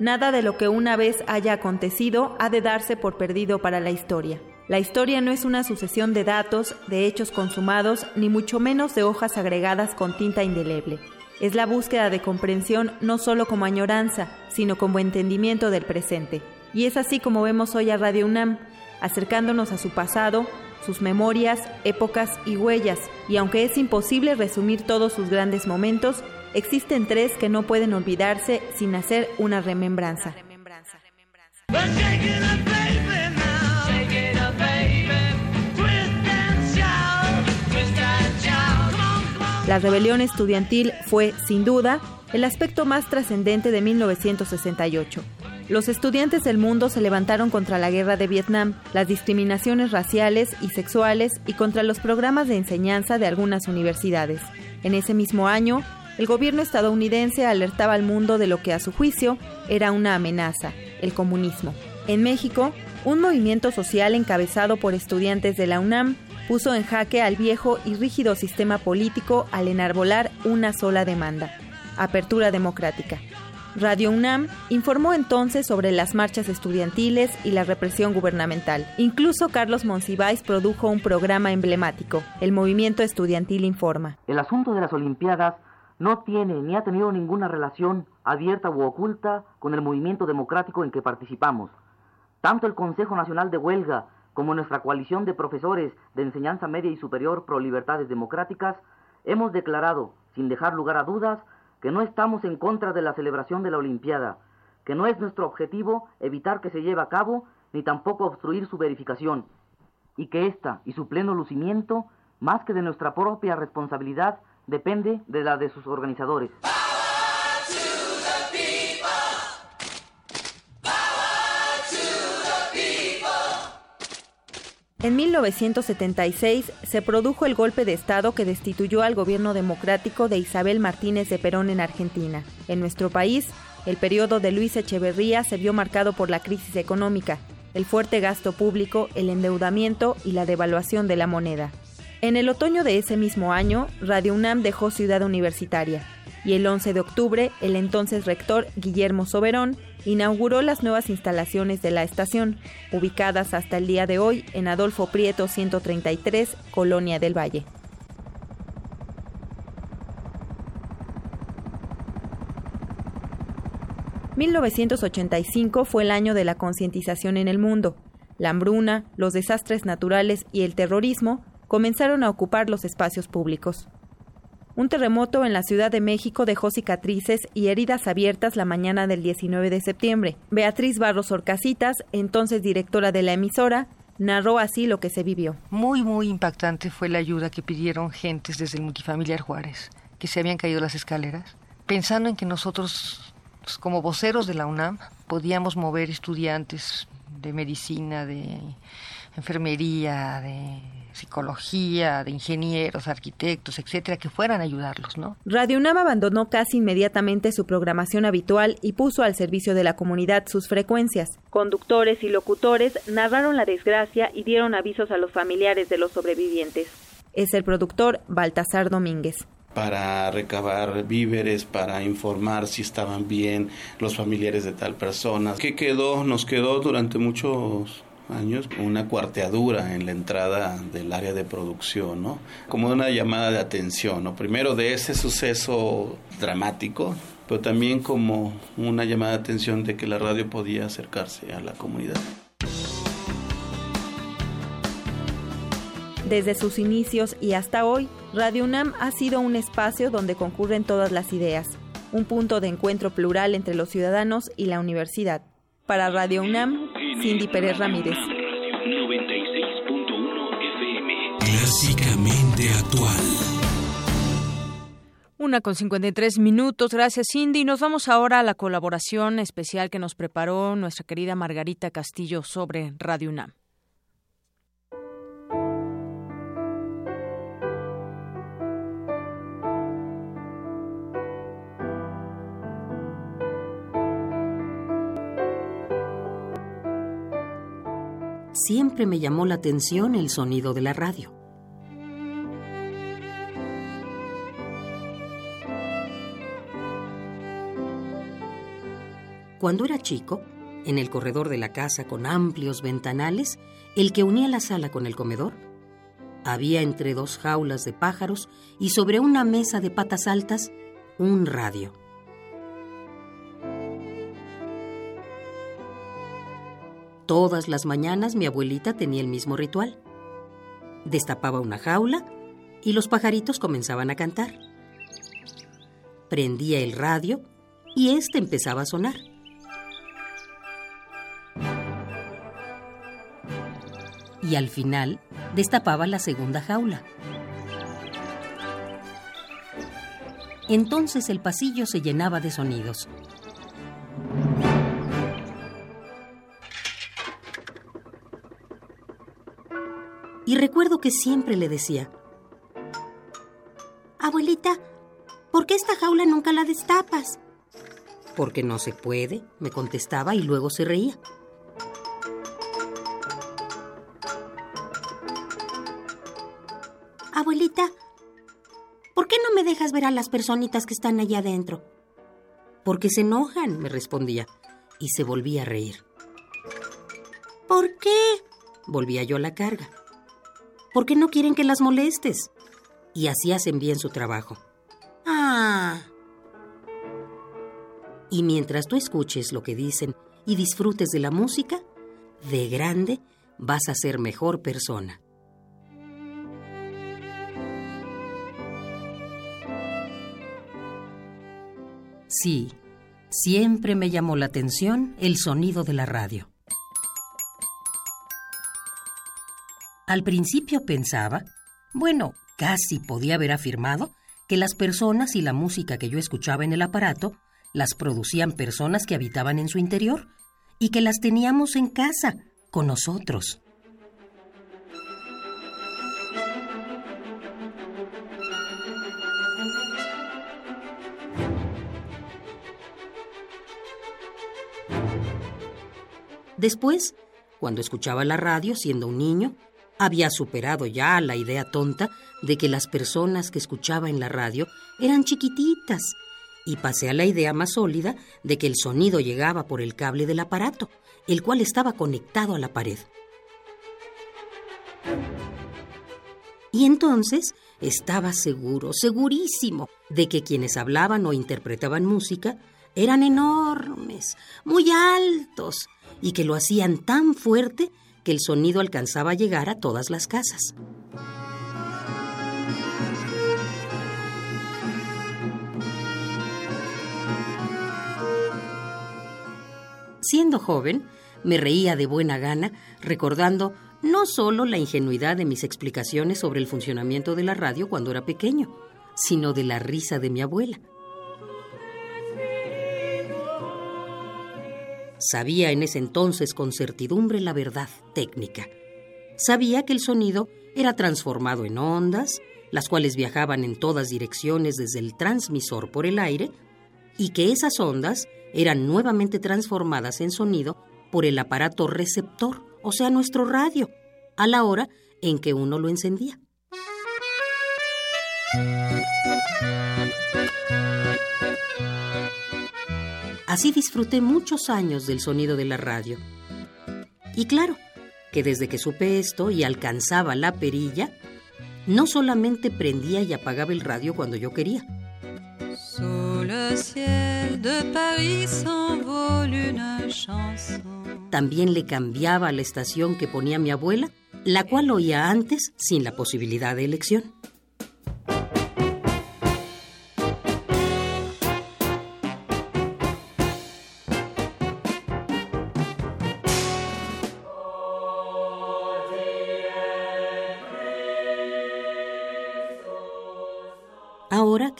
Nada de lo que una vez haya acontecido ha de darse por perdido para la historia. La historia no es una sucesión de datos, de hechos consumados, ni mucho menos de hojas agregadas con tinta indeleble. Es la búsqueda de comprensión no solo como añoranza, sino como entendimiento del presente. Y es así como vemos hoy a Radio UNAM, acercándonos a su pasado, sus memorias, épocas y huellas, y aunque es imposible resumir todos sus grandes momentos, existen tres que no pueden olvidarse sin hacer una remembranza. La rebelión estudiantil fue, sin duda, el aspecto más trascendente de 1968. Los estudiantes del mundo se levantaron contra la guerra de Vietnam, las discriminaciones raciales y sexuales y contra los programas de enseñanza de algunas universidades. En ese mismo año, el gobierno estadounidense alertaba al mundo de lo que a su juicio era una amenaza, el comunismo. En México, un movimiento social encabezado por estudiantes de la UNAM puso en jaque al viejo y rígido sistema político al enarbolar una sola demanda, apertura democrática. Radio UNAM informó entonces sobre las marchas estudiantiles y la represión gubernamental. Incluso Carlos Monsiváis produjo un programa emblemático, el Movimiento Estudiantil Informa.
El asunto de las Olimpiadas no tiene ni ha tenido ninguna relación abierta u oculta con el movimiento democrático en que participamos. Tanto el Consejo Nacional de Huelga como nuestra coalición de profesores de enseñanza media y superior pro libertades democráticas hemos declarado, sin dejar lugar a dudas, que no estamos en contra de la celebración de la Olimpiada, que no es nuestro objetivo evitar que se lleve a cabo ni tampoco obstruir su verificación, y que ésta y su pleno lucimiento, más que de nuestra propia responsabilidad, depende de la de sus organizadores.
En 1976 se produjo el golpe de Estado que destituyó al gobierno democrático de Isabel Martínez de Perón en Argentina. En nuestro país, el periodo de Luis Echeverría se vio marcado por la crisis económica, el fuerte gasto público, el endeudamiento y la devaluación de la moneda. En el otoño de ese mismo año, Radio UNAM dejó Ciudad Universitaria y el 11 de octubre el entonces rector Guillermo Soberón inauguró las nuevas instalaciones de la estación, ubicadas hasta el día de hoy en Adolfo Prieto 133, Colonia del Valle. ...1985 fue el año de la concientización en el mundo. La hambruna, los desastres naturales y el terrorismo comenzaron a ocupar los espacios públicos. Un terremoto en la Ciudad de México dejó cicatrices y heridas abiertas la mañana del 19 de septiembre. Beatriz Barros Orcasitas, entonces directora de la emisora, narró así lo que se vivió.
Muy, muy impactante fue la ayuda que pidieron gentes desde el multifamiliar Juárez, que se habían caído las escaleras, pensando en que nosotros, pues, como voceros de la UNAM, podíamos mover estudiantes de medicina, de enfermería, de psicología, de ingenieros, arquitectos, etcétera, que fueran a ayudarlos, ¿no?
Radio UNAM abandonó casi inmediatamente su programación habitual y puso al servicio de la comunidad sus frecuencias. Conductores y locutores narraron la desgracia y dieron avisos a los familiares de los sobrevivientes. Es el productor Baltasar Domínguez
para recabar víveres, para informar si estaban bien los familiares de tal persona. ¿Qué quedó? Nos quedó durante muchos años una cuarteadura en la entrada del área de producción, ¿no? Como una llamada de atención, ¿no? Primero de ese suceso dramático, pero también como una llamada de atención de que la radio podía acercarse a la comunidad.
Desde sus inicios y hasta hoy, Radio UNAM ha sido un espacio donde concurren todas las ideas, un punto de encuentro plural entre los ciudadanos y la universidad. Para Radio UNAM, Cindy Pérez Ramírez.
Clásicamente actual.
Una con 53 minutos. Gracias, Cindy. Nos vamos ahora a la colaboración especial que nos preparó nuestra querida Margarita Castillo sobre Radio UNAM.
Siempre me llamó la atención el sonido de la radio. Cuando era chico, en el corredor de la casa con amplios ventanales, el que unía la sala con el comedor, había entre dos jaulas de pájaros y sobre una mesa de patas altas un radio. Todas las mañanas mi abuelita tenía el mismo ritual. Destapaba una jaula y los pajaritos comenzaban a cantar. Prendía el radio y éste empezaba a sonar. y al final destapaba la segunda jaula. Entonces el pasillo se llenaba de sonidos. Y recuerdo que siempre le decía, Abuelita, ¿por qué esta jaula nunca la destapas? Porque no se puede, me contestaba y luego se reía. Abuelita, ¿por qué no me dejas ver a las personitas que están allá adentro? Porque se enojan, me respondía, y se volvía a reír. ¿Por qué? Volvía yo a la carga. Porque no quieren que las molestes. Y así hacen bien su trabajo. Ah. Y mientras tú escuches lo que dicen y disfrutes de la música, de grande vas a ser mejor persona. Sí, siempre me llamó la atención el sonido de la radio. Al principio pensaba, bueno, casi podía haber afirmado, que las personas y la música que yo escuchaba en el aparato las producían personas que habitaban en su interior y que las teníamos en casa, con nosotros. Después, cuando escuchaba la radio siendo un niño, había superado ya la idea tonta de que las personas que escuchaba en la radio eran chiquititas y pasé a la idea más sólida de que el sonido llegaba por el cable del aparato, el cual estaba conectado a la pared. Y entonces estaba seguro, segurísimo, de que quienes hablaban o interpretaban música eran enormes, muy altos, y que lo hacían tan fuerte que el sonido alcanzaba a llegar a todas las casas. Siendo joven, me reía de buena gana recordando no solo la ingenuidad de mis explicaciones sobre el funcionamiento de la radio cuando era pequeño, sino de la risa de mi abuela. Sabía en ese entonces con certidumbre la verdad técnica. Sabía que el sonido era transformado en ondas, las cuales viajaban en todas direcciones desde el transmisor por el aire, y que esas ondas eran nuevamente transformadas en sonido por el aparato receptor, o sea, nuestro radio, a la hora en que uno lo encendía. Así disfruté muchos años del sonido de la radio. Y claro, que desde que supe esto y alcanzaba la perilla, no solamente prendía y apagaba el radio cuando yo quería. También le cambiaba a la estación que ponía mi abuela, la cual oía antes sin la posibilidad de elección.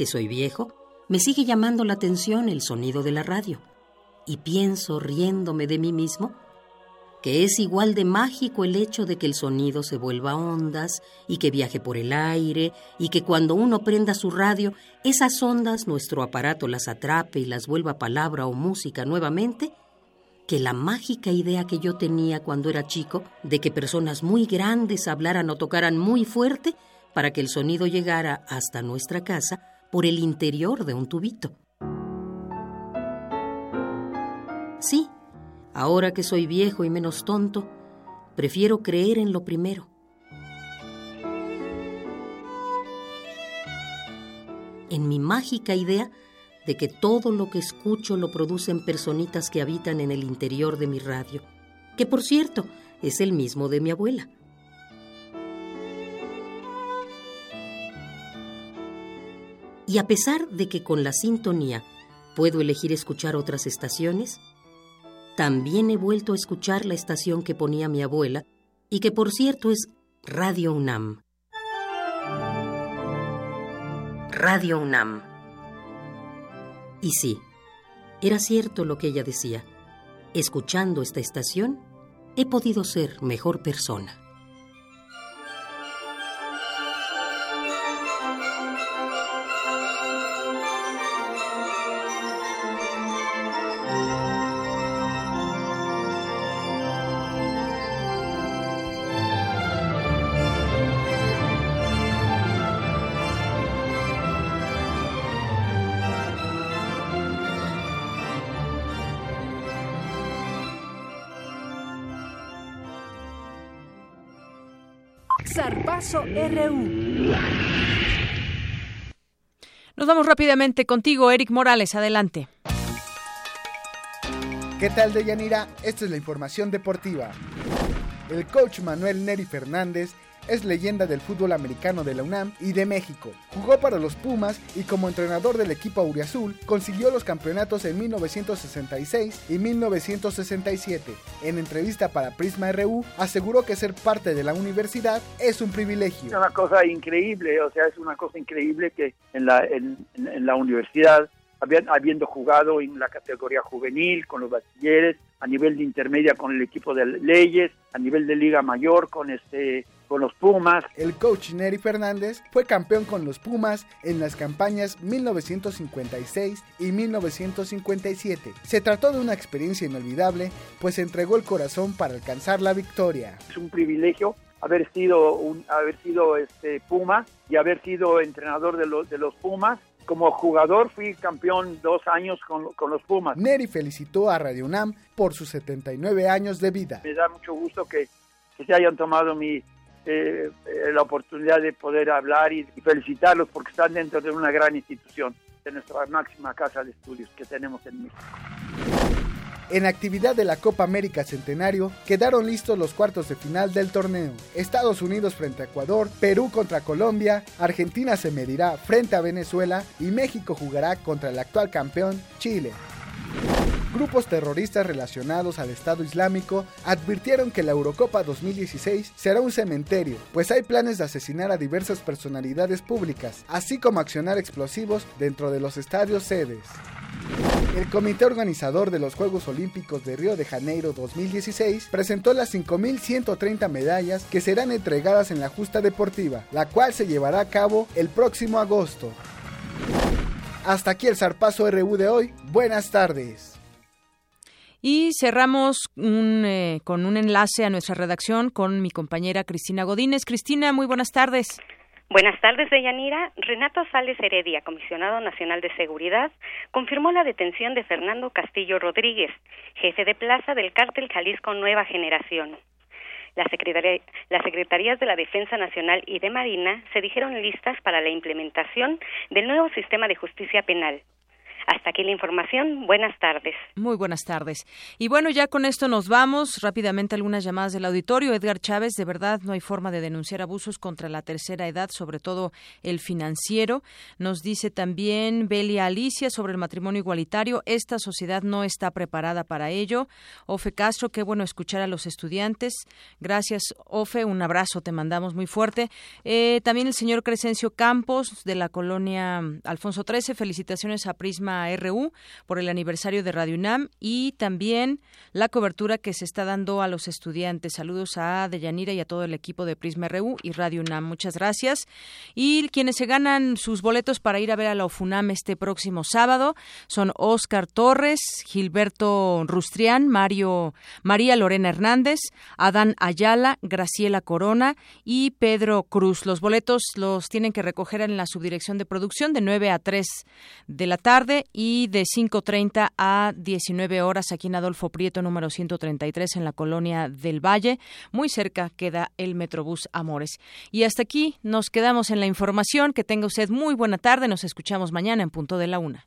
Soy viejo, me sigue llamando la atención el sonido de la radio. Y pienso, riéndome de mí mismo, que es igual de mágico el hecho de que el sonido se vuelva ondas y que viaje por el aire y que cuando uno prenda su radio, esas ondas nuestro aparato las atrape y las vuelva palabra o música nuevamente, que la mágica idea que yo tenía cuando era chico de que personas muy grandes hablaran o tocaran muy fuerte para que el sonido llegara hasta nuestra casa por el interior de un tubito. Sí, Ahora que soy viejo y menos tonto, prefiero creer en lo primero. En mi mágica idea de que todo lo que escucho lo producen personitas que habitan en el interior de mi radio, que por cierto es el mismo de mi abuela. Y a pesar de que con la sintonía puedo elegir escuchar otras estaciones, también he vuelto a escuchar la estación que ponía mi abuela y que por cierto es Radio UNAM. Radio UNAM. Y sí, era cierto lo que ella decía. Escuchando esta estación, he podido ser mejor persona.
RU. Nos vamos rápidamente contigo, Eric Morales. Adelante.
¿Qué tal, Deyanira? Esta es la información deportiva. El coach Manuel Neri Fernández es leyenda del fútbol americano de la UNAM y de México. Jugó para los Pumas y como entrenador del equipo auriazul consiguió los campeonatos en 1966 y 1967. En entrevista para Prisma RU aseguró que ser parte de la universidad es un privilegio.
Es una cosa increíble, o sea, es una cosa increíble que en la, en, la universidad habiendo jugado en la categoría juvenil con los bachilleres, a nivel de intermedia con el equipo de leyes, a nivel de liga mayor con este con los Pumas.
El coach Neri Fernández fue campeón con los Pumas en las campañas 1956 y 1957. Se trató de una experiencia inolvidable, pues entregó el corazón para alcanzar la victoria.
Es un privilegio haber sido un, haber sido este Puma y haber sido entrenador de los de los Pumas. Como jugador fui campeón dos años con, con los Pumas.
Neri felicitó a Radio UNAM por sus 79 años de vida.
Me da mucho gusto que, que se hayan tomado mi, eh, la oportunidad de poder hablar y, felicitarlos porque están dentro de una gran institución, de nuestra máxima casa de estudios que tenemos en México.
En actividad de la Copa América Centenario quedaron listos los cuartos de final del torneo. Estados Unidos frente a Ecuador, Perú contra Colombia, Argentina se medirá frente a Venezuela y México jugará contra el actual campeón Chile. Grupos terroristas relacionados al Estado Islámico advirtieron que la Eurocopa 2016 será un cementerio, pues hay planes de asesinar a diversas personalidades públicas, así como accionar explosivos dentro de los estadios sedes. El comité organizador de los Juegos Olímpicos de Río de Janeiro 2016 presentó las 5.130 medallas que serán entregadas en la justa deportiva, la cual se llevará a cabo el próximo agosto. Hasta aquí el zarpazo RU de hoy. Buenas tardes.
Y cerramos eh, con un enlace a nuestra redacción con mi compañera Cristina Godínez. Cristina, muy buenas tardes.
Buenas tardes, Deyanira. Renato Sales Heredia, comisionado nacional de seguridad, confirmó la detención de Fernando Castillo Rodríguez, jefe de plaza del cártel Jalisco Nueva Generación. las secretarías de la Defensa Nacional y de Marina se dijeron listas para la implementación del nuevo sistema de justicia penal, Hasta aquí la información. Buenas tardes.
Muy buenas tardes. Y bueno, ya con esto nos vamos. Rápidamente algunas llamadas del auditorio. Edgar Chávez, de verdad no hay forma de denunciar abusos contra la tercera edad, sobre todo el financiero. Nos dice también Belia Alicia sobre el matrimonio igualitario. Esta sociedad no está preparada para ello. Ofe Castro, qué bueno escuchar a los estudiantes. Gracias, Ofe. Un abrazo, te mandamos muy fuerte. Eh, también el señor Crescencio Campos, de la colonia Alfonso XIII. Felicitaciones a Prisma RU por el aniversario de Radio UNAM y también la cobertura que se está dando a los estudiantes. Saludos a Deyanira y a todo el equipo de Prisma RU y Radio UNAM. Muchas gracias. Y quienes se ganan sus boletos para ir a ver a la UFUNAM este próximo sábado son Oscar Torres, Gilberto Rustrián, Mario, María Lorena Hernández, Adán Ayala, Graciela Corona y Pedro Cruz. Los boletos los tienen que recoger en la subdirección de producción de 9 a 3 de la tarde y de 5.30 a 19 horas aquí en Adolfo Prieto número 133 en la colonia del Valle. Muy cerca queda el Metrobús Amores. Y hasta aquí nos quedamos en la información. Que tenga usted muy buena tarde. Nos escuchamos mañana en punto de la una.